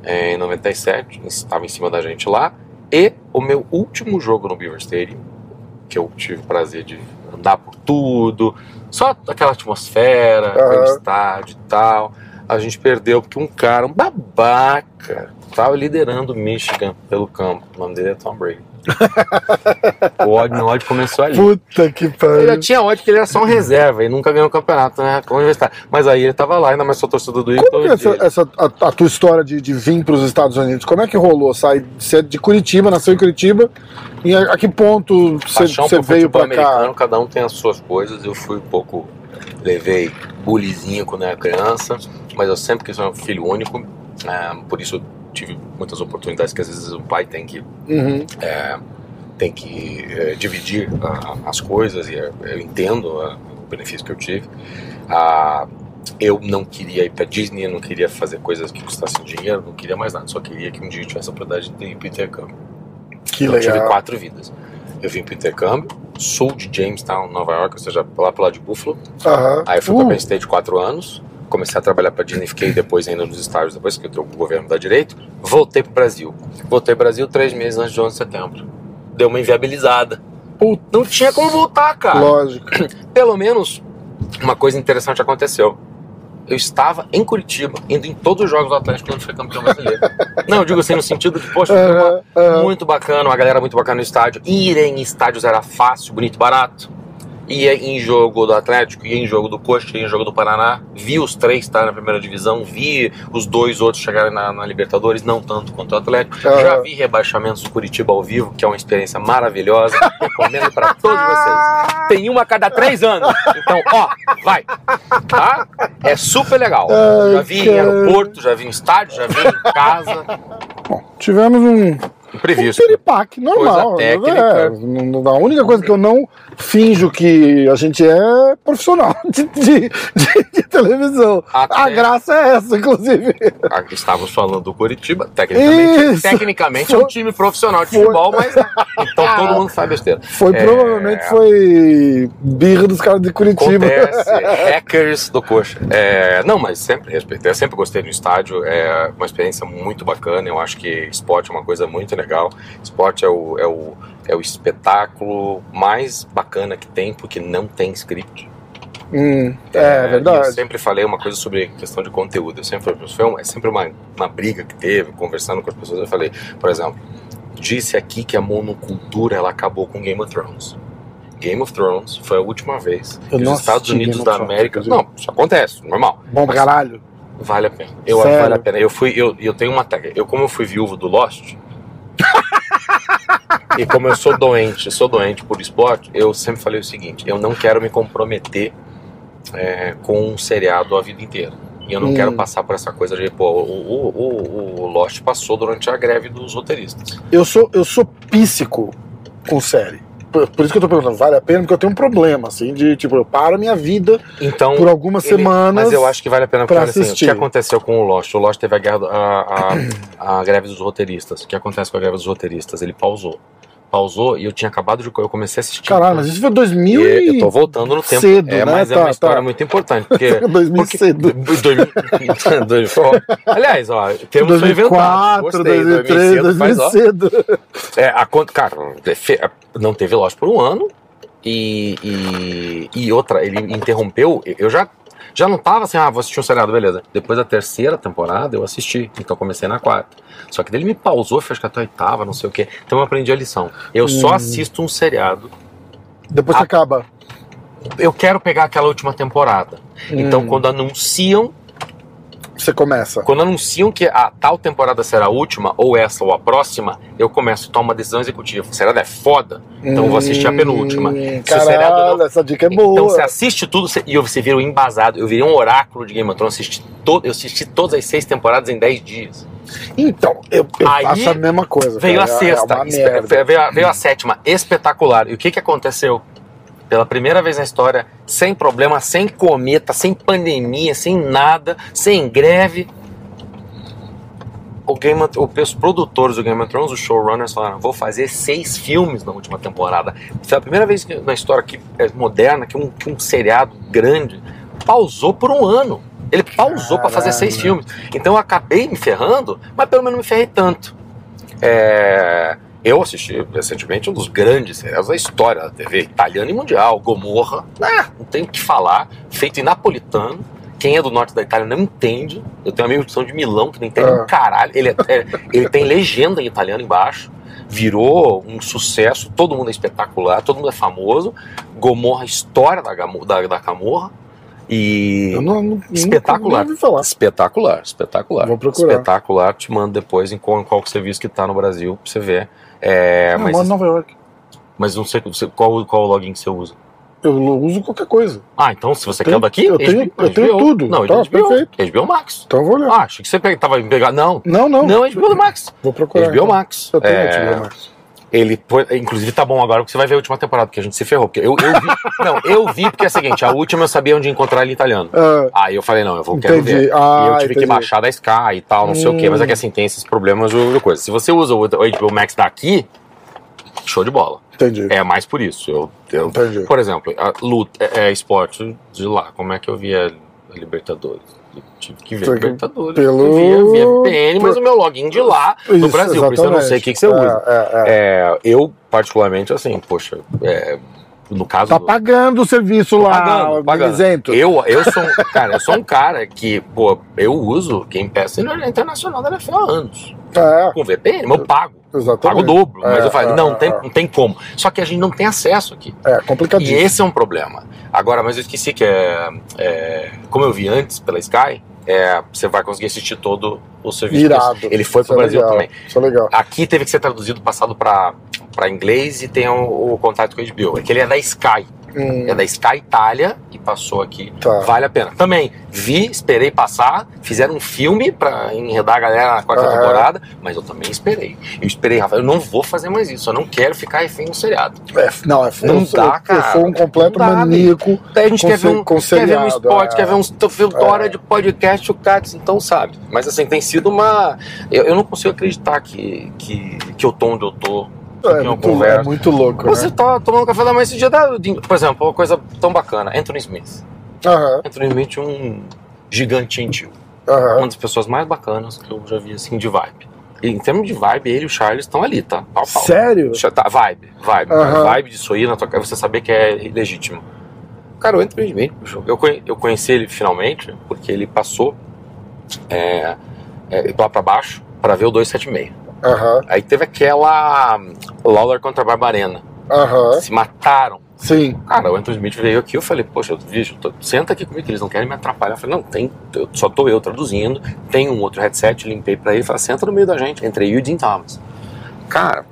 em 97, estava em cima da gente lá. E o meu último jogo no Beaver Stadium, que eu tive o prazer de andar por tudo, só aquela atmosfera, aquele estádio e tal. A gente perdeu porque um cara, um babaca, estava liderando o Michigan pelo campo. O nome dele é Tom Brady. O ódio, meu ódio começou ali. Puta que Ele já pariu. tinha ódio que ele era só um reserva e nunca ganhou o campeonato, né? Com o universitário. Mas aí ele tava lá, ainda mais sou torcedor do Eagles. Como é essa, essa- a, a tua história de, de vir para os Estados Unidos? Como é que rolou? Sai, você é de Curitiba, nasceu em Curitiba. E a, a que ponto você, veio para cá? cada um tem as suas coisas. Eu fui um pouco. Levei bulizinho quando era criança, mas eu sempre quis ser um filho único. né? por isso tive muitas oportunidades que às vezes o pai tem que Uhum. tem que eh, dividir ah, as coisas e eh, eu entendo ah, o benefício que eu tive. Ah, eu não queria ir para Disney, eu não queria fazer coisas que custassem dinheiro, não queria mais nada, só queria que um dia eu tivesse a oportunidade de ir para intercâmbio. Que eu tive legal. quatro vidas. Eu vim para intercâmbio, sou de Jamestown, Nova York, ou seja, lá pro lado de Buffalo. Aham. Aí fui Uh, para Penn State quatro anos, comecei a trabalhar para Disney, fiquei depois ainda nos estágios, depois que entrou o governo da direito, voltei para o Brasil. Voltei para o Brasil três meses antes de 11 de setembro. Deu uma inviabilizada. Puta. Não tinha como voltar, cara. Lógico. [clears throat] Pelo menos uma coisa interessante aconteceu. eu estava em Curitiba, indo em todos os jogos do Atlético quando foi campeão brasileiro. [laughs] Não, eu digo assim no sentido de, poxa, aham. muito bacana, uma galera muito bacana no estádio. Ir em estádios era fácil, bonito, barato. Ia em jogo do Atlético, ia em jogo do Coxa, ia em jogo do Paraná. Vi os três estar na primeira divisão, vi os dois outros chegarem na, na Libertadores, não tanto quanto o Atlético. Aham. Já vi rebaixamentos do Curitiba ao vivo, que é uma experiência maravilhosa. Recomendo para [laughs] todos vocês. Tem uma a cada três anos. Então, ó, vai. Tá? É super legal. Ai, já vi em aeroporto, já vi em estádio, já vi em casa. Bom, tivemos um, um Imprevisto. piripaque normal. Coisa técnica. É, a única coisa que eu não finjo que a gente é profissional [laughs] de, de- de- de televisão. Até- A graça é essa, inclusive. Aqui estávamos falando do Curitiba, tecnicamente, Isso. tecnicamente é um Foi- time profissional de foi- futebol, mas então todo mundo faz besteira. Foi É, provavelmente foi birra dos caras de Curitiba. Acontece, [laughs] hackers do coxa. É, não, mas sempre respeitei, eu sempre gostei do estádio, é uma experiência muito bacana. Eu acho que esporte é uma coisa muito legal. Esporte é o, é o, é o espetáculo mais bacana que tem, porque não tem script. Hum, é, Eu verdade. sempre falei uma coisa sobre questão de conteúdo. Eu sempre, foi uma- é sempre uma, uma briga que teve, conversando com as pessoas. Eu falei, por exemplo, disse aqui que a monocultura ela acabou com Game of Thrones. Game of Thrones foi a última vez Eu que os Estados Unidos Game da América. Não, isso acontece, normal. Bom pra caralho. Vale a pena. Eu Sério? vale a pena. Eu fui, eu, eu tenho uma técnica. Eu, como eu fui viúvo do Lost. E como eu sou doente, sou doente por esporte, eu sempre falei o seguinte: eu não quero me comprometer é, com um seriado a vida inteira. E eu não Hum. quero passar por essa coisa de, pô, o, o, o, o Lost passou durante a greve dos roteiristas. Eu sou, eu sou píssico com série. Por, isso que eu tô perguntando, vale a pena? Porque eu tenho um problema, assim, de tipo, eu paro a minha vida Então. por algumas ele- semanas. Mas eu acho que vale a pena porque olha assim, o assistir. que aconteceu com o Lost? O Lost teve a, guerra, a, a, a greve dos roteiristas. O que acontece com a greve dos roteiristas? Ele pausou. Pausou e eu tinha acabado de. Eu comecei a assistir. Caralho, mas isso foi 2000 E eu tô voltando no tempo. cedo, é, né? mas é Tá, uma história tá. muito importante. Porque. [laughs] 2000 porque- cedo. [laughs] dois- [laughs] dois- ó, Aliás, ó, temos foi inventado. 2004, Gostei, 2003, 2000 faz, ó. 2000 cedo. É, a cara, não teve Lost por um ano e, e, e outra, ele interrompeu. Eu já, já não tava assim, ah, vou assistir um seriado, beleza. Depois da terceira temporada eu assisti, então comecei na quarta. Só que daí ele me pausou, fez que até a oitava, não sei o quê. Então eu aprendi a lição. Eu só Hum. assisto um seriado. Depois que Ah. acaba. Eu quero pegar aquela última temporada. Então Hum. quando anunciam Você começa. Quando anunciam que a tal temporada será a última, ou essa ou a próxima, eu começo a tomar uma decisão executiva. Seriado é foda, então eu vou assistir a penúltima. Hum, seriado Caralho, não- essa dica é Então boa. você assiste tudo você- e você vira um embasado. Eu virei um oráculo de Game of Thrones. Assisti todo, eu assisti todas as seis temporadas em dez dias. Então, eu, eu Aí faço a mesma coisa. Veio cara. a É- sexta, É espe- veio, a, veio a sétima, espetacular. E o que, que aconteceu? Pela primeira vez na história, sem problema, sem cometa, sem pandemia, sem nada, sem greve. O Game of- os produtores do Game of Thrones, os showrunners, falaram: vou fazer seis filmes na última temporada. Foi a primeira vez na história que, é, moderna que um, que um seriado grande pausou por um ano. Ele pausou para fazer seis filmes. Então eu acabei me ferrando, mas pelo menos não me ferrei tanto. É, eu assisti recentemente um dos grandes seriados da história da TV, italiano e mundial, Gomorra. Ah, não tem o que falar, feito em napolitano. Quem é do norte da Itália não entende. Eu tenho amigos que são de Milão que não entendem Ah. um caralho. Ele, é- é- ele tem legenda em italiano embaixo. Virou um sucesso, todo mundo é espetacular, todo mundo é famoso. Gomorra, história da, da, da Camorra. E. Eu não, não, Espetacular. Espetacular, espetacular. Vou procurar. Espetacular, te mando depois em qual, em qual serviço que tá no Brasil pra você ver. É, mas, moro em Nova York. mas não sei qual, qual login que você usa. Eu uso qualquer coisa. Ah, então se você Tenho- quer o daqui, eu tenho- eu tenho HBO. tudo. Não, Tá, HBO, perfeito. HBO Max. Então eu vou olhar. Ah, achei que você pega, tava pegar. Não, não, não. não, HBO Max. Vou procurar. HBO então. Max. Eu tenho É, HBO Max. Ele, inclusive, tá bom agora porque você vai ver a última temporada, porque a gente se ferrou. Porque eu, eu vi. [laughs] não, eu vi porque é o seguinte: a última eu sabia onde encontrar ele italiano. Ah, Aí eu falei, não, eu vou quero ver. Ah, e eu tive que entendi. baixar da Sky e tal, não sei o quê. Mas é que assim, tem esses problemas de coisa. Se você usa o HBO Max daqui, show de bola. entendi. É mais por isso. Eu, eu- Entendi. por exemplo, a luta é, é esporte de lá. Como é que eu via a Libertadores? Tive que ver Libertadores. pelo- via, via VPN, mas o meu login de lá, Isso, Brasil. Por isso eu não sei o que, que você exatamente. usa. É, é, é. É, eu, particularmente, assim, poxa, é, no caso. Tá do- pagando o serviço lá, pagando, pagando. isento. Eu, eu sou um, cara, eu sou um cara que, pô, eu uso Game Pass internacional da NFL há anos. É, Com VPN, mas eu pago. Exatamente. Pago o dobro. Mas É, eu falo, é, não, é, tem, é. não tem como. Só que a gente não tem acesso aqui. É, E complicadíssimo. esse é um problema. Agora, mas eu esqueci que é, é, como eu vi antes pela Sky, é, você vai conseguir assistir todo o serviço. Irado. Ele foi Isso pro é Brasil legal, também. Isso é legal. Aqui teve que ser traduzido, passado para inglês e tem o, o contato com a HBO. É que ele é da Sky. Hum, É da Sky Itália e passou aqui. Tá. Vale a pena. Também vi, esperei passar, fizeram um filme pra enredar a galera na quarta Aham. temporada, mas eu também esperei. Eu esperei, Rafael, eu não vou fazer mais isso, eu não quero ficar refém do seriado. é, não, é, Não eu, dá, eu, eu cara. sou um completo dá, maníaco. Daí a gente quer ver, um, quer ver um esporte, é. quer ver um fio hora de podcast, o diz, então sabe. Mas assim, tem sido uma. Eu, eu não consigo acreditar que, que, que eu tô onde eu tô. É é muito, é muito louco, Você né? tá tomando café da manhã esse dia da. de- Por exemplo, uma coisa tão bacana, Anthony Smith. Aham, Anthony Smith, um gigante gentil. aham. Uma das pessoas mais bacanas que eu já vi, assim, de vibe. E em termos de vibe, ele e o Charles estão ali, tá? Pau, pau. Sério? Tá, vibe, vibe. Aham. Vibe de sorrir na tua cara, você saber que é legítimo. Cara, o Anthony Smith, eu, eu conheci ele finalmente porque ele passou é, é, lá pra baixo pra ver o 276. Aham, Aí teve aquela hum, Lawler contra a Barbarena. aham. Se mataram. Sim. Cara, o Anthony Smith veio aqui, eu falei, poxa, bicho, tô- senta aqui comigo, que eles não querem me atrapalhar. Eu falei, não, tem, eu- só tô eu traduzindo, tem um outro headset, limpei pra ele, falei, senta no meio da gente, entre eu e o Dean Thomas. Cara,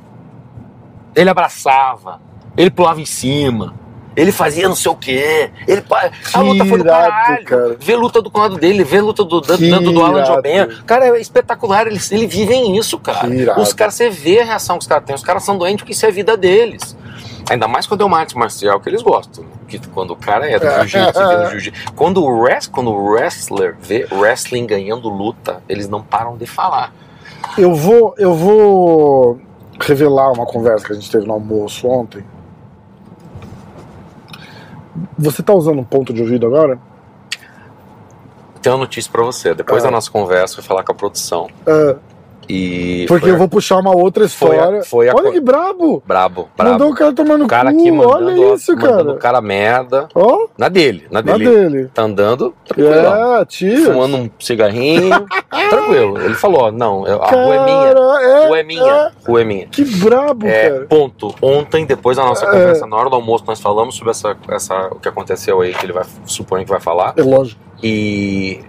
ele abraçava, ele pulava em cima, ele fazia não sei o quê, ele, pa- a luta foi do caralho, cara. vê luta do lado dele, vê luta do, do, do, do Alan. Joben, cara, é espetacular, eles, eles vivem isso, cara. Os caras, você vê a reação que os caras têm, os caras são doentes porque isso é a vida deles. Ainda mais quando é uma arte marcial que eles gostam. Que quando o cara é do jiu-jitsu, no jiu-jitsu. Quando o, quando o wrestler vê wrestling ganhando luta, eles não param de falar. Eu vou, eu vou revelar uma conversa que a gente teve no almoço ontem. Você tá usando um ponto de ouvido agora? Tenho uma notícia pra você. Depois Ah. da nossa conversa, eu fui falar com a produção. Ah, E. porque foi eu vou puxar uma outra foi a- história. foi a Olha que brabo! Brabo, brabo. Mandou o cara tomar no o cara cu. aqui mandando, Olha isso, mandando cara. o cara merda. Ó, Na dele, na na dele. dele. Tá andando tranquilão. É, tio. Fumando um cigarrinho. [laughs] tranquilo. Ele falou: não, a rua é minha. Cara, é, Rua é minha. Rua é minha. Que brabo, É, cara. ponto. Ontem, depois da nossa É. conversa, na hora do almoço, nós falamos sobre essa, essa, o que aconteceu aí, que ele vai, suponho que vai falar. É lógico. E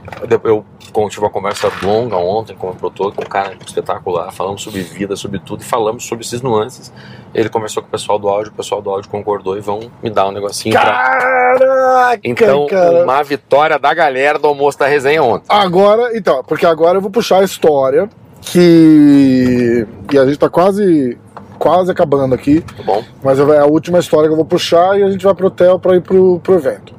eu, tive uma conversa longa ontem com o produtor, com um cara espetacular. Falamos sobre vida, sobre tudo, e falamos sobre esses nuances. Ele conversou com o pessoal do áudio, o pessoal do áudio concordou e vão me dar um negocinho pra. Caraca, Então, cara. uma vitória da galera do almoço da resenha ontem. Agora, então, porque agora eu vou puxar a história que. E a gente tá quase. Quase acabando aqui, Tá bom? mas é a última história que eu vou puxar e a gente vai pro hotel pra ir pro, pro evento.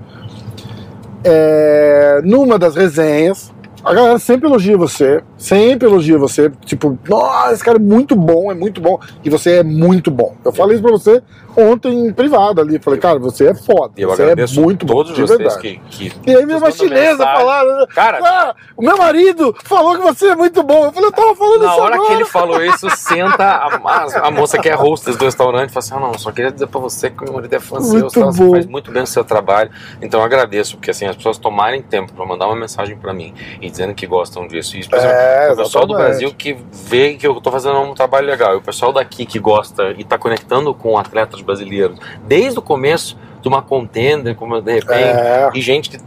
É, numa das resenhas, a galera sempre elogia você, sempre elogia você, tipo, nossa, esse cara é muito bom, é muito bom, e você é muito bom. Eu falei isso pra você ontem em privado ali, falei, cara, você é foda, eu você agradeço é muito bom, todos de vocês verdade. que, que. E aí vocês mandam chinesa mensagem. falar, né? Cara, ah, o meu marido falou que você é muito bom. Eu falei, eu tava falando Na isso hora agora. que ele falou isso, senta a, a- a moça que é hostess do restaurante e fala assim: ah, não, só queria dizer pra você que o meu marido é fã seu, você bom. faz muito bem o seu trabalho. Então eu agradeço, porque assim, as pessoas tomarem tempo pra mandar uma mensagem pra mim e dizendo que gostam disso. E, especialmente, É, o pessoal do. Brasil que vê que eu tô fazendo um trabalho legal, e o pessoal daqui que gosta e tá conectando com atletas brasileiros desde o começo de uma contender, como de repente, É, e gente que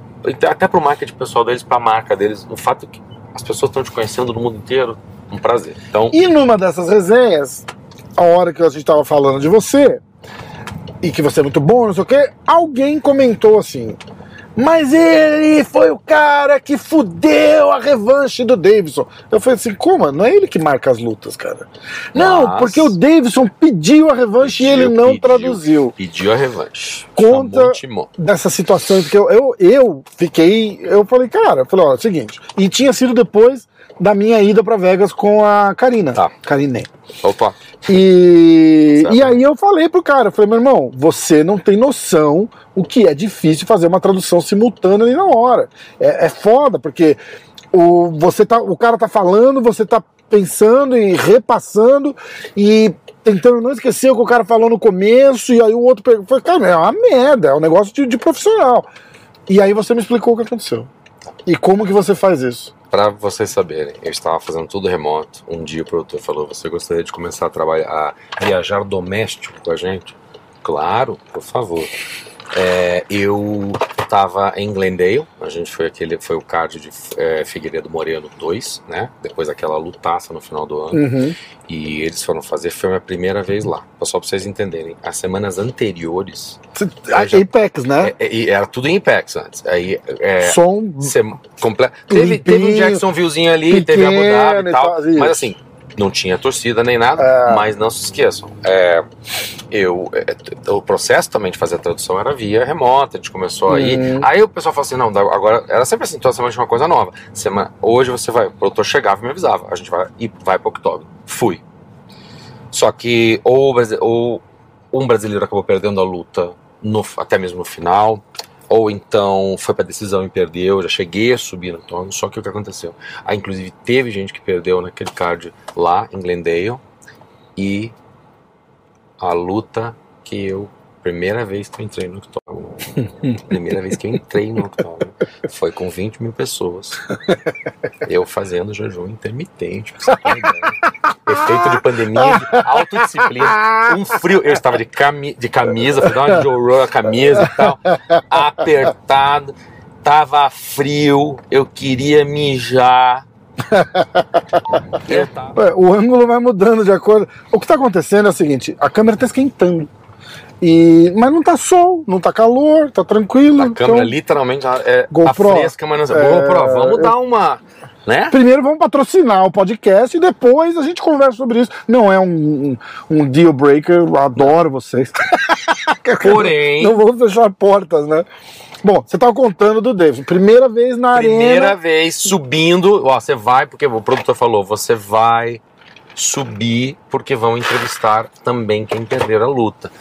até pro marketing pessoal deles, pra marca deles, o fato que as pessoas estão te conhecendo no mundo inteiro, um prazer. Então, E numa dessas resenhas, a hora que a gente tava falando de você, e que você é muito bom, não sei o quê, alguém comentou assim. Mas ele foi o cara que fudeu a revanche do Davidson. Eu falei assim, como? Não é ele que marca as lutas, cara. Não, Mas- porque o Davidson pediu a revanche e ele Pediu, não pediu. traduziu. pediu a revanche. Conta- dessa situação, porque eu, eu, eu fiquei. Eu falei, cara, eu falei, ó, é o seguinte. E tinha sido depois da minha ida pra Vegas com a Karina. Tá. Karine. Opa, E, Certo. e aí eu falei pro cara, eu falei, meu irmão, você não tem noção o que é difícil fazer uma tradução simultânea ali na hora. É, é foda, porque o, você tá, o cara tá falando, você tá pensando e repassando e tentando não esquecer o que o cara falou no começo, e aí o outro. Falei, cara, é uma merda, é um negócio de, de profissional. E aí você me explicou o que aconteceu. E como que você faz isso? Pra vocês saberem, eu estava fazendo tudo remoto. Um dia o produtor falou: Você gostaria de começar a trabalhar, a viajar doméstico com a gente? Claro, por favor. É, eu estava em Glendale, a gente foi aquele, foi o card de é, Figueiredo Moreno 2, né? Depois daquela lutaça no final do ano. Uhum. E eles foram fazer, foi a minha primeira vez lá. Só pra vocês entenderem, as semanas anteriores. A já- Apex, né? é, é, e era tudo em Apex antes. Aí. É, Som. Sem- comple- Teve, teve um Jacksonvillezinho ali, teve Abu Dhabi e e tal. tal, isso. Mas assim, não tinha torcida nem nada, É. mas não se esqueçam. é, eu, é, t- o processo também de fazer a tradução era via remota, a gente começou aí. Uhum. Aí o pessoal falou assim: não, agora era sempre assim, toda semana tinha uma coisa nova. Semana, hoje você vai, o produtor chegava e me avisava, a gente vai e vai para Octóber. Fui. Só que ou, ou um brasileiro acabou perdendo a luta no- até mesmo no final, ou então foi pra decisão e perdeu. Já cheguei a subir no tono, só que o que aconteceu? Aí, inclusive, teve gente que perdeu naquele card lá em Glendale e a luta que eu. Primeira vez que eu entrei no octógono. [laughs] primeira vez que eu entrei no octógono. Foi com 20 mil pessoas. Eu fazendo jejum intermitente. Efeito de pandemia, de autodisciplina. Um frio. Eu estava de, cami de camisa, fui dar uma a camisa e tal. Apertado. Tava frio. Eu queria mijar. O ângulo vai mudando de acordo. O que está acontecendo é o seguinte: a câmera está esquentando. E... Mas não tá sol, não tá calor, tá tranquilo. A câmera então- literalmente é GoPro. fresca, mas não É, GoPro, vamos dar uma. Né? Primeiro vamos patrocinar o podcast e depois a gente conversa sobre isso. Não é um, um, um deal breaker, eu adoro vocês. [laughs] Porém, Não vamos fechar portas, né? Bom, você tava contando do David. Primeira vez na primeira arena. vez subindo. Ó, você vai, porque o produtor falou, você vai subir porque vão entrevistar também quem perder a luta.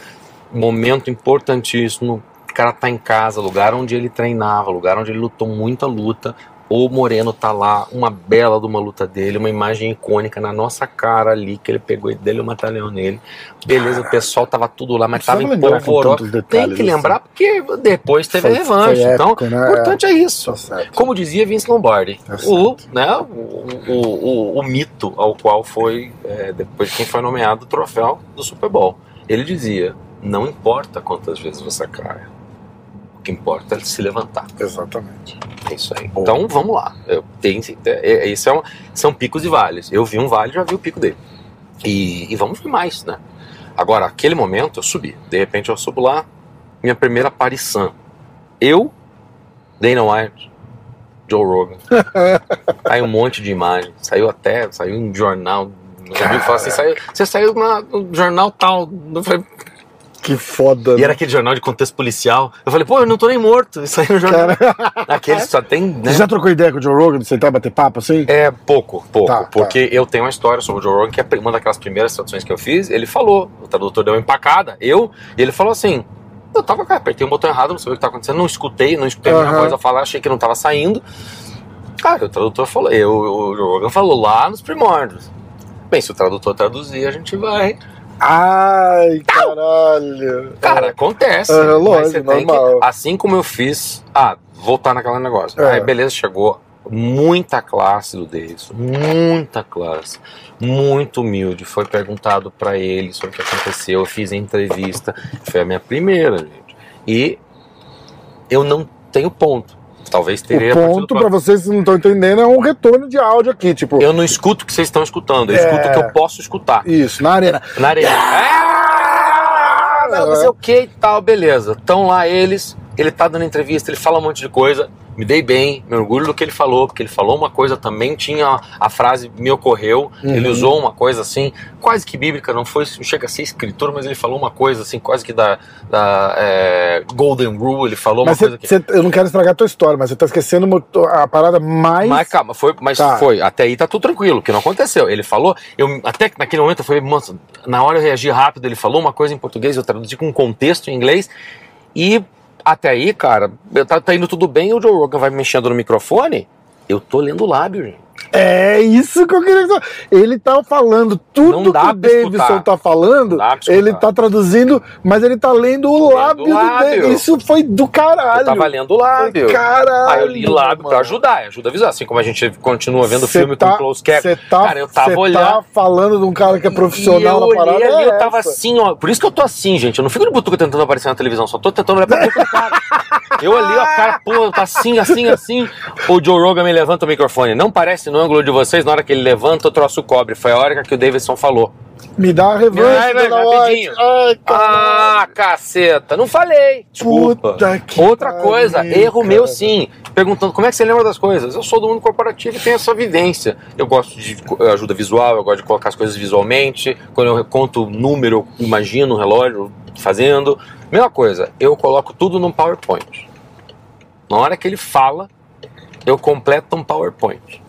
Momento importantíssimo. O cara tá em casa, lugar onde ele treinava, lugar onde ele lutou muita luta. O Moreno tá lá, uma bela de uma luta dele, uma imagem icônica na nossa cara ali, que ele pegou e deu um matalhão nele. Beleza, o pessoal tava tudo lá, mas tava tantos detalhes Tem que assim. lembrar porque depois teve Foi- revanche. foi então, épico, né? o importante é isso. Tá. Como dizia Vince Lombardi, Tá o, né, o, o, o, o mito ao qual foi, é, depois quem foi nomeado o troféu do Super Bowl. Ele dizia: não importa quantas vezes você caia, o que importa é se levantar. Exatamente. É isso aí. Então vamos lá. Eu tenho, é, é, isso é um- são picos e vales. Eu vi um vale, já vi o pico dele. E, e vamos ver mais, né? Agora, aquele momento eu subi. De repente eu subo lá, minha primeira aparição. Eu, Dana White, Joe Rogan. [laughs] Aí um monte de imagem. Saiu até, saiu em jornal. Assim, saiu, você saiu na- no jornal tal. Eu falei, Que foda. e era aquele jornal de contexto policial. Eu falei, pô, eu não tô nem morto. Isso aí no jornal. [laughs] Aquele só tem. Né? Você já trocou ideia com o Joe Rogan de sentar e bater papo assim? É pouco, pouco. Tá, tá. porque eu tenho uma história sobre o Joe Rogan, que é uma daquelas primeiras traduções que eu fiz. Ele falou, o tradutor deu uma empacada, eu, e ele falou assim: eu tava, cara, apertei o botão errado, não sabia o que tava acontecendo, não escutei, não escutei a minha voz a falar, achei que não tava saindo. Cara, o tradutor falou, eu, o Rogan falou lá nos primórdios. Bem, se o tradutor traduzir, a gente vai. Ai, caralho. Cara, acontece. É, mas lógico, você tem normal. que, assim como eu fiz, ah, voltar naquele negócio. É. Aí beleza, chegou muita classe do Davidson, muita classe, muito humilde. Foi perguntado pra ele sobre o que aconteceu, eu fiz a entrevista, foi a minha primeira, gente. E eu não tenho ponto. Talvez teria O ponto, pra próximo. vocês que não estão entendendo, é um retorno de áudio aqui, tipo, Eu não escuto o que vocês estão escutando, eu É. escuto o que eu posso escutar. isso, na arena. Na areia. Ah, não, não sei o que e tal, beleza. Estão lá eles, ele tá dando entrevista, ele fala um monte de coisa. Me dei bem, me orgulho do que ele falou, porque ele falou uma coisa também, tinha a frase me ocorreu, Uhum. ele usou uma coisa assim, quase que bíblica, não foi, não chega a ser escritor, mas ele falou uma coisa assim, quase que da, da é, Golden Rule, ele falou Mas uma coisa cê- que. cê- eu não quero estragar a tua história, mas você tá esquecendo a parada mais. Mas calma, foi, mas Tá. foi. Até aí tá tudo tranquilo, que não aconteceu. Ele falou, eu até que naquele momento eu falei, moça, na hora eu reagi rápido, ele falou uma coisa em português, eu traduzi com um contexto em inglês, e até aí, cara, tá, tá indo tudo bem, o Joe Rogan vai mexendo no microfone, eu tô lendo o lábio, gente. É isso que eu queria dizer. Ele tá falando tudo Não que o pra Davidson tá falando, Não pra ele tá traduzindo, mas ele tá lendo o lábio o do lábio. Davidson. Isso foi do caralho. Eu tava lendo o lábio. Foi Caralho. Aí eu li lábio pra mano. ajudar, ajuda a avisar. Assim como a gente continua vendo Cê filme tá, com close cap. Tá, Cara, eu tava cê olhando. tá falando de um cara que é profissional e eu na parada. ali, é eu tava essa. assim, ó. Por isso que eu tô assim, gente. Eu não fico de butuca tentando aparecer na televisão, só tô tentando olhar pra boca do cara. Eu ali, ó, cara, pô, tá assim, assim, assim. O Joe Rogan me levanta o microfone. Não parece no ângulo de vocês, na hora que ele levanta, o troço cobre. Foi a hora que o Davidson falou. Me dá a revanche, rapidinho. Ai. Ah, caceta, não falei. Desculpa. Puta que Outra coisa, erro cara. meu sim. Perguntando como é que você lembra das coisas. Eu sou do mundo corporativo e tenho essa vivência. Eu gosto de co- ajuda visual, eu gosto de colocar as coisas visualmente. Quando eu conto o número, eu imagino o relógio fazendo. Mesma coisa, eu coloco tudo num PowerPoint. Na hora que ele fala, eu completo um PowerPoint.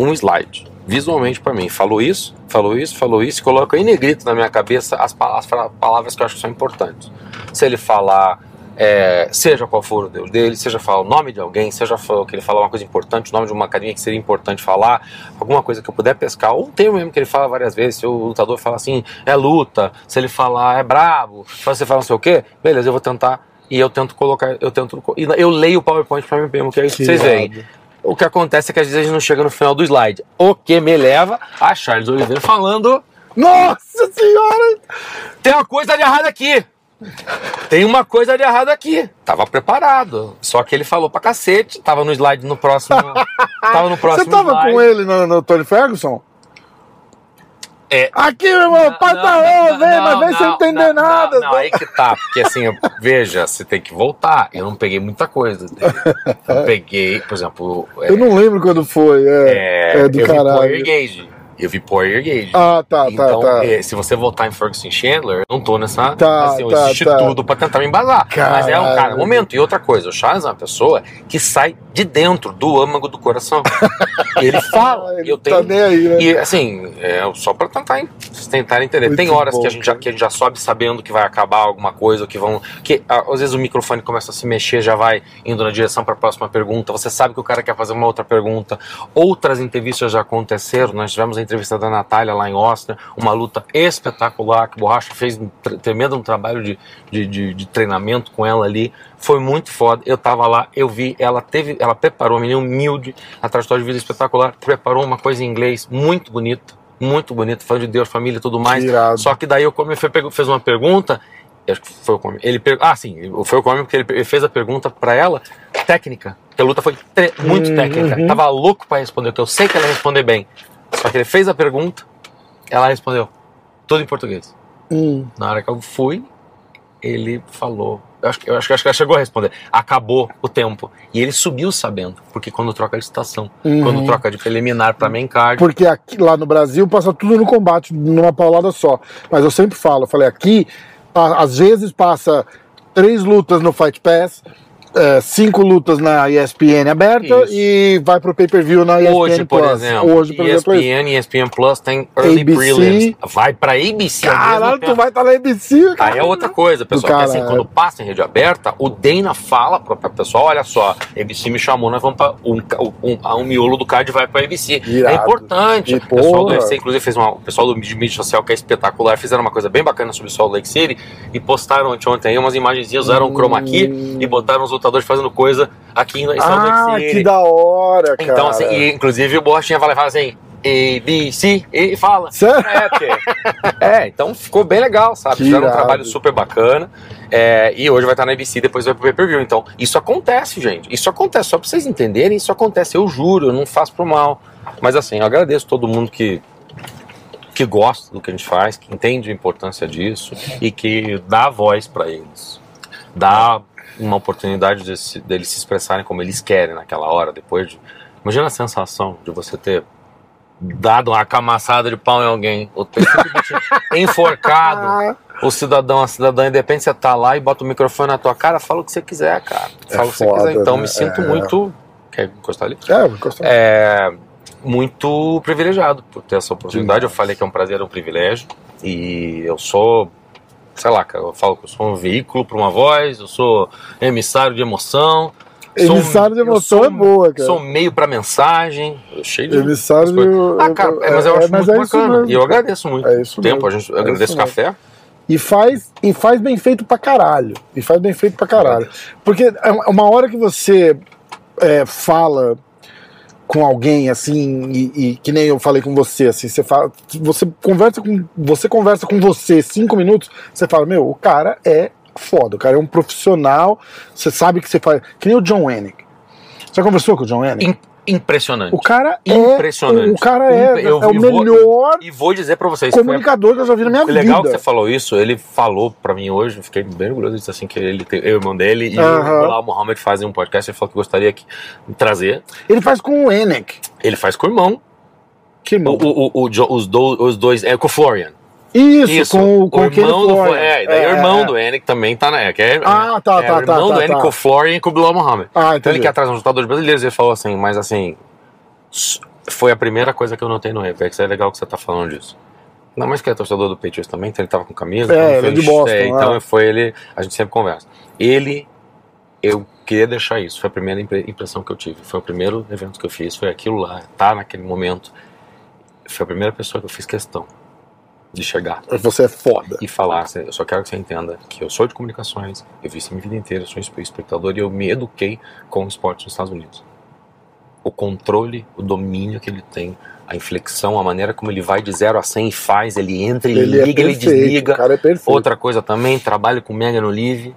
Um slide. Visualmente para mim. Falou isso, falou isso, falou isso, e coloco em negrito na minha cabeça as, palavras que eu acho que são importantes. Se ele falar, é, seja qual for o Deus dele, seja falar o nome de alguém, seja que ele falar uma coisa importante, o nome de uma academia que seria importante falar, alguma coisa que eu puder pescar, ou um termo mesmo que ele fala várias vezes, se o lutador fala assim, é luta, se ele falar é brabo, se você fala não sei o quê, beleza, eu vou tentar. E eu tento colocar, eu tento. Eu leio o PowerPoint pra mim mesmo, que é isso que Que vocês veem. O que acontece é que às vezes a gente não chega no final do slide. O que me leva a Charles Oliveira falando: Nossa senhora! tem uma coisa de errado aqui. Tem uma coisa de errado aqui. Tava preparado. Só que ele falou pra cacete. Tava no slide no próximo. tava no [laughs] próximo Você tava slide. com ele no, no Tony Ferguson? É. Aqui, meu irmão, pai lá, vem, mas vem sem entender não, nada. Não, não, aí que tá. Porque assim, [laughs] veja, você tem que voltar. Eu não peguei muita coisa dele. Eu [laughs] peguei, por exemplo. é, Eu não lembro quando foi. É, é, é do eu vi Power caralho. Eu vi Power Gauge. Ah, tá, tá, então, tá. eh, se você voltar em Ferguson Chandler, eu não tô nessa. Tá, assim, eu tá, tá. tudo pra tentar me embasar. Mas é um cara, Caralho. momento. E outra coisa, o Charles é uma pessoa que sai de dentro do âmago do coração. [laughs] ele fala. Ah, ele eu tá tenho. nem aí, né? E assim, é, só pra tentar, vocês tentarem entender. Muito Tem horas bom, que, a gente já, que a gente já sobe sabendo que vai acabar alguma coisa, que vão. Que às vezes o microfone começa a se mexer, já vai indo na direção para a próxima pergunta. Você sabe que o cara quer fazer uma outra pergunta. Outras entrevistas já aconteceram. Nós tivemos a entrevista da Natália lá em Austin, uma luta espetacular, que o Borracha fez um tre- tremendo um trabalho de, de, de- de treinamento com ela ali. Foi muito foda. Eu tava lá, eu vi, ela teve, ela preparou, uma menina humilde, a trajetória de vida espetacular, preparou uma coisa em inglês muito bonita, muito bonita, falando de Deus, família e tudo mais. Irado. Só que daí o Come fe- pegou- fez uma pergunta, acho que foi o Come, ele per- ah sim, foi o Come porque ele, fez a pergunta pra ela técnica, que a luta foi tre- muito Uhum. técnica. Tava louco pra responder, que eu sei que ela ia responder bem. Só que ele fez a pergunta, ela respondeu tudo em português. Hum. Na hora que eu fui, ele falou. Eu acho, que- eu acho, que- acho que ela chegou a responder. Acabou o tempo. E ele subiu sabendo. Porque quando troca de estação, Uhum. quando troca de preliminar pra main card. Porque aqui, lá no Brasil passa tudo no combate, numa paulada só. Mas eu sempre falo, eu falei, aqui, às vezes passa três lutas no Fight Pass, é, cinco lutas na ESPN aberta Isso. e vai pro pay-per-view na ESPN Hoje, por Plus. exemplo, Hoje, por exemplo, é isso. ESPN e ESPN Plus tem Early ABC. Prelims. Vai pra ABC Caralho, tu vai estar na ABC, cara. Aí é outra coisa, pessoal. Assim, caralho. quando passa em rede aberta, o Dana fala para o pessoal: olha só, ABC me chamou, nós vamos para um, um, um miolo do card vai para a ABC. Irado. É importante. O pessoal do. UFC, inclusive, fez uma, o pessoal do mídia mídia social que é espetacular, fizeram uma coisa bem bacana sobre o Salt Lake City e postaram anteontem aí umas imagenzinhas, usaram o chroma key Hum. e botaram os lutadores fazendo coisa aqui em Salt Ah, Lake City. que da hora, cara. Então, assim, e, inclusive o Borrachinha fala, fala assim, A, B, C, e fala. Sério? É, porque... [laughs] é, então ficou bem legal, sabe? Que Fizeram um trabalho super bacana. é, e hoje vai estar na ABC, depois vai pro pay-per-view. Então, isso acontece, gente. Isso acontece. Só pra vocês entenderem, isso acontece. Eu juro, eu não faço pro mal. Mas assim, eu agradeço todo mundo que que gosta do que a gente faz, que entende a importância disso e que dá voz para eles. Dá uma oportunidade de se- deles se expressarem como eles querem naquela hora, depois de. Imagina a sensação de você ter dado uma camaçada de pau em alguém, ou ter [laughs] enforcado o cidadão, a cidadã, e de repente você tá lá e bota o microfone na tua cara, fala o que você quiser, cara. É Fala o que você foda, quiser. Então né? me sinto É. muito. Quer encostar ali? é, vou encostar. é, muito privilegiado por ter essa oportunidade. Eu falei que é um prazer, é um privilégio. E eu sou, sei lá, cara, eu falo que eu sou um veículo para uma voz, eu sou emissário de emoção. Emissário de emoção sou- é boa, cara. Sou meio pra mensagem, cheio de. Emissário de- Ah, cara, é, mas eu é- acho mas muito é bacana. e eu agradeço muito É isso o tempo. mesmo. A gente, eu É agradeço o isso mesmo. café. E faz, e faz bem feito pra caralho. E faz bem feito pra caralho. Porque é uma hora que você é, fala com alguém assim, e, e que nem eu falei com você, assim, você fala. Você conversa com. Você conversa com você cinco minutos, você fala, meu, o cara é foda, o cara é um profissional, você sabe que você faz. Que nem o John. Você já conversou com o John Wenning? Im- Impressionante. O cara é. Impressionante. O cara é, eu é o melhor E vou dizer pra vocês, comunicador que eu já vi na minha É legal que vida. você falou isso. Ele falou pra mim hoje, eu fiquei bem orgulhoso disso, assim, que ele, tem- eu, o irmão dele e o Bilal Mohammed fazem um podcast. Ele falou que gostaria que, de trazer. Ele faz com o Enek. Ele faz com o irmão. Que irmão. o, o, o os, do- os dois. É com o Florian. Isso, com, com o irmão do Florian. É, daí o irmão do Enek também tá na. É, que é, Ah, tá, é, tá, o irmão tá, do tá, Enek tá. com o Florian e com o Bilal Mohammed. Ah, Então entendi. ele quer trazer uns lutadores brasileiros. Ele falou assim, mas assim. Foi a primeira coisa que eu notei no. Isso é legal que você tá falando disso. Ainda mais que é torcedor do Patriots também, então ele tava com camisa. É, então ele é fez- de Boston, é, então é. foi ele. A gente sempre conversa. Ele. Eu queria deixar isso. Foi a primeira impre- impressão que eu tive. Foi o primeiro evento que eu fiz. Foi aquilo lá. Tá naquele momento. Foi a primeira pessoa que eu fiz questão de chegar Você é foda. e falar, eu só quero que você entenda que eu sou de comunicações, eu vi isso a minha vida inteira, eu sou um espectador e eu me eduquei com o esporte nos Estados Unidos. O controle, o domínio que ele tem, a inflexão, a maneira como ele vai de 0 a 100 e faz, ele entra, ele, Ele é liga, ele perfeito, desliga. o cara é perfeito. Outra coisa também, trabalho com Mega no Live.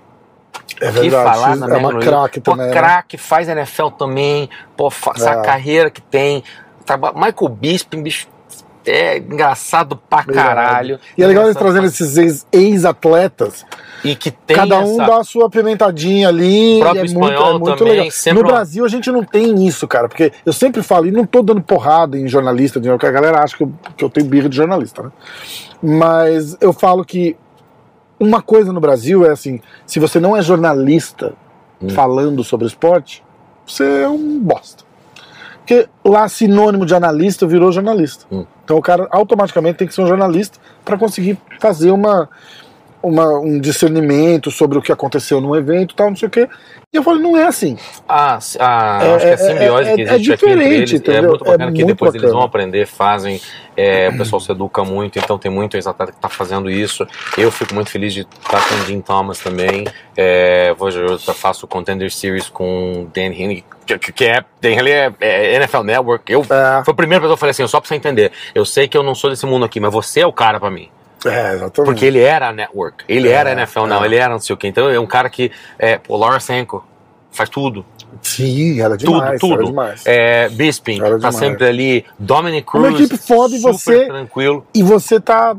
é que falar verdade, da é Mega uma craque Pô, também. né? craque, faz NFL também, pô, fa- essa É. carreira que tem. Traba... Michael Bisping, bicho, é engraçado pra caralho. E é legal eles trazendo pra- esses ex- ex-atletas. E que tem Cada um essa... dá a sua pimentadinha ali. O próprio é muito, espanhol é muito também, sempre No Brasil a gente não tem isso, cara. Porque eu sempre falo, e não tô dando porrada em jornalista, porque a galera acha que eu, que eu tenho birra de jornalista, né? Mas eu falo que uma coisa no Brasil é assim: se você não é jornalista Hum. falando sobre esporte, você é um bosta. Porque lá sinônimo de analista virou jornalista. Hum. Então o cara automaticamente tem que ser um jornalista para conseguir fazer uma, uma- um discernimento sobre o que aconteceu num evento e tal, não sei o quê. E eu falei, não é assim. Ah, s- a- É- acho que a é- simbiose é- que é existe aqui entre diferente, eles é entendeu? muito bacana É que muito depois eles bacana. vão aprender, fazem, é, o pessoal se educa muito, então tem muito ex-atleta que está fazendo isso. Eu fico muito feliz de estar com o Jim Thomas também. É, hoje eu faço o Contender Series com o Dan Heaney, que, é, Dan Heaney é, é NFL Network. Eu, É, foi a primeira pessoa que eu falei assim, só pra você entender, eu sei que eu não sou desse mundo aqui, mas você é o cara pra mim. É exatamente. Porque ele era a network, ele É, era a NFL, não, é. ele era não sei o quê. Então é um cara que, é, pô, Larasenko, faz tudo. Sim, era demais. tudo, tudo. demais. É, Bisping, Era tá demais. sempre ali. Dominic Uma Cruz, equipe foda e você- tranquilo. E você tá,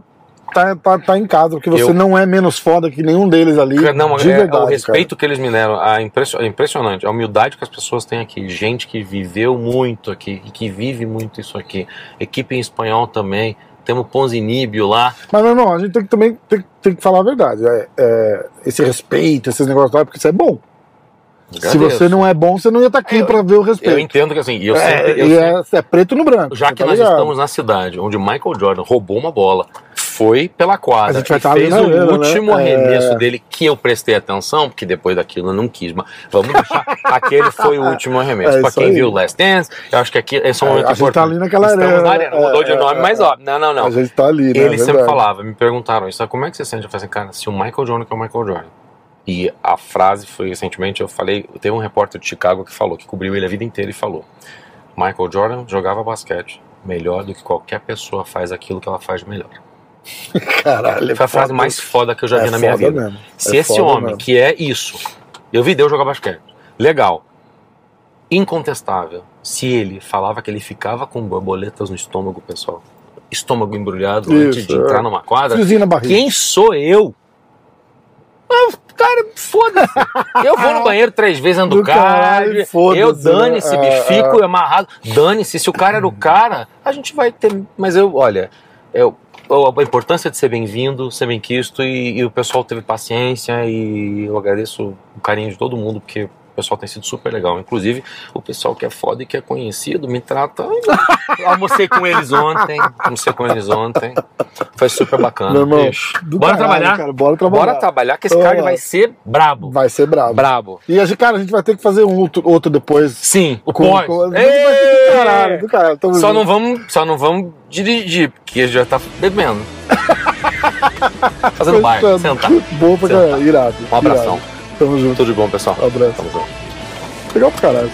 tá, tá, tá em casa, porque você Eu- não é menos foda que nenhum deles ali. Não, de é, verdade, o respeito que eles me deram, a impressio- é impressionante, a humildade que as pessoas têm aqui, gente que viveu muito aqui e que vive muito isso aqui. Equipe em espanhol também. Temos Ponzinibio lá. Mas, meu irmão, a gente tem que também tem, tem que falar a verdade. É, é, esse respeito, esses negócios lá, porque isso é bom. Se Agradeço. você não é bom, você não ia estar aqui Eu- pra ver o Eu respeito. entendo que assim, eu é, sempre, eu e sempre- é, é preto no branco. já que tá nós ligado? estamos na cidade onde Michael Jordan roubou uma bola, foi pela A quadra gente vai e tá fez o arena, né? último É. arremesso dele que eu prestei atenção, porque depois daquilo eu não quis, mas vamos deixar. [laughs] aquele foi o último arremesso. É pra quem aí. viu Last Dance, eu acho que aqui esse é um É, momento a gente importante. tá ali naquela Estamos arena, na arena, é, mudou de é, nome, é, mas ó, não, não, não. A gente tá ali, né? Ele é sempre falava, me perguntaram isso, como é que você sente? Eu falei assim, cara, se o Michael Jordan que é o Michael Jordan. E a frase foi recentemente, eu falei, teve um repórter de Chicago que falou, que cobriu ele a vida inteira e falou: Michael Jordan jogava basquete melhor do que qualquer pessoa faz aquilo que ela faz melhor. [laughs] Caralho. é Foi a frase foda. mais foda que eu já É vi na minha vida. mesmo. Se É esse homem, mesmo. que é isso, eu vi Deus jogar basquete, legal, incontestável, se ele falava que ele ficava com borboletas no estômago, pessoal, estômago embrulhado antes Isso, de é. entrar numa quadra, quem sou eu? Ah, cara, foda-se. [laughs] Eu vou no banheiro três vezes ando Do caralho, Eu dane-se, né? me É, fico amarrado. Dane-se, se o cara era o cara, a gente vai ter. Mas eu, olha, eu, a importância de ser bem-vindo, ser bem-quisto e, e o pessoal teve paciência e eu agradeço o carinho de todo mundo, porque O pessoal tem sido super legal. Inclusive, o pessoal que é foda e que é conhecido me trata. Almocei com eles ontem. Almocei com eles ontem. Foi super bacana. Meu irmão, Bora caralho, trabalhar? Cara, bora trabalhar. Bora trabalhar que esse Ó. card vai ser brabo. Vai ser brabo. Brabo. E a gente, cara, a gente vai ter que fazer um outro, outro depois. Sim, o Com, pós. com, ser do caralho, do caralho. Só junto. não vamos, só não vamos dirigir, porque já tá bebendo. [laughs] Fazendo bar, sentar. Boa pra Sentar. irado. Um abração. irado. Tamo junto. Tudo de bom, pessoal. Um abraço. Tamo junto. Legal pra caralho.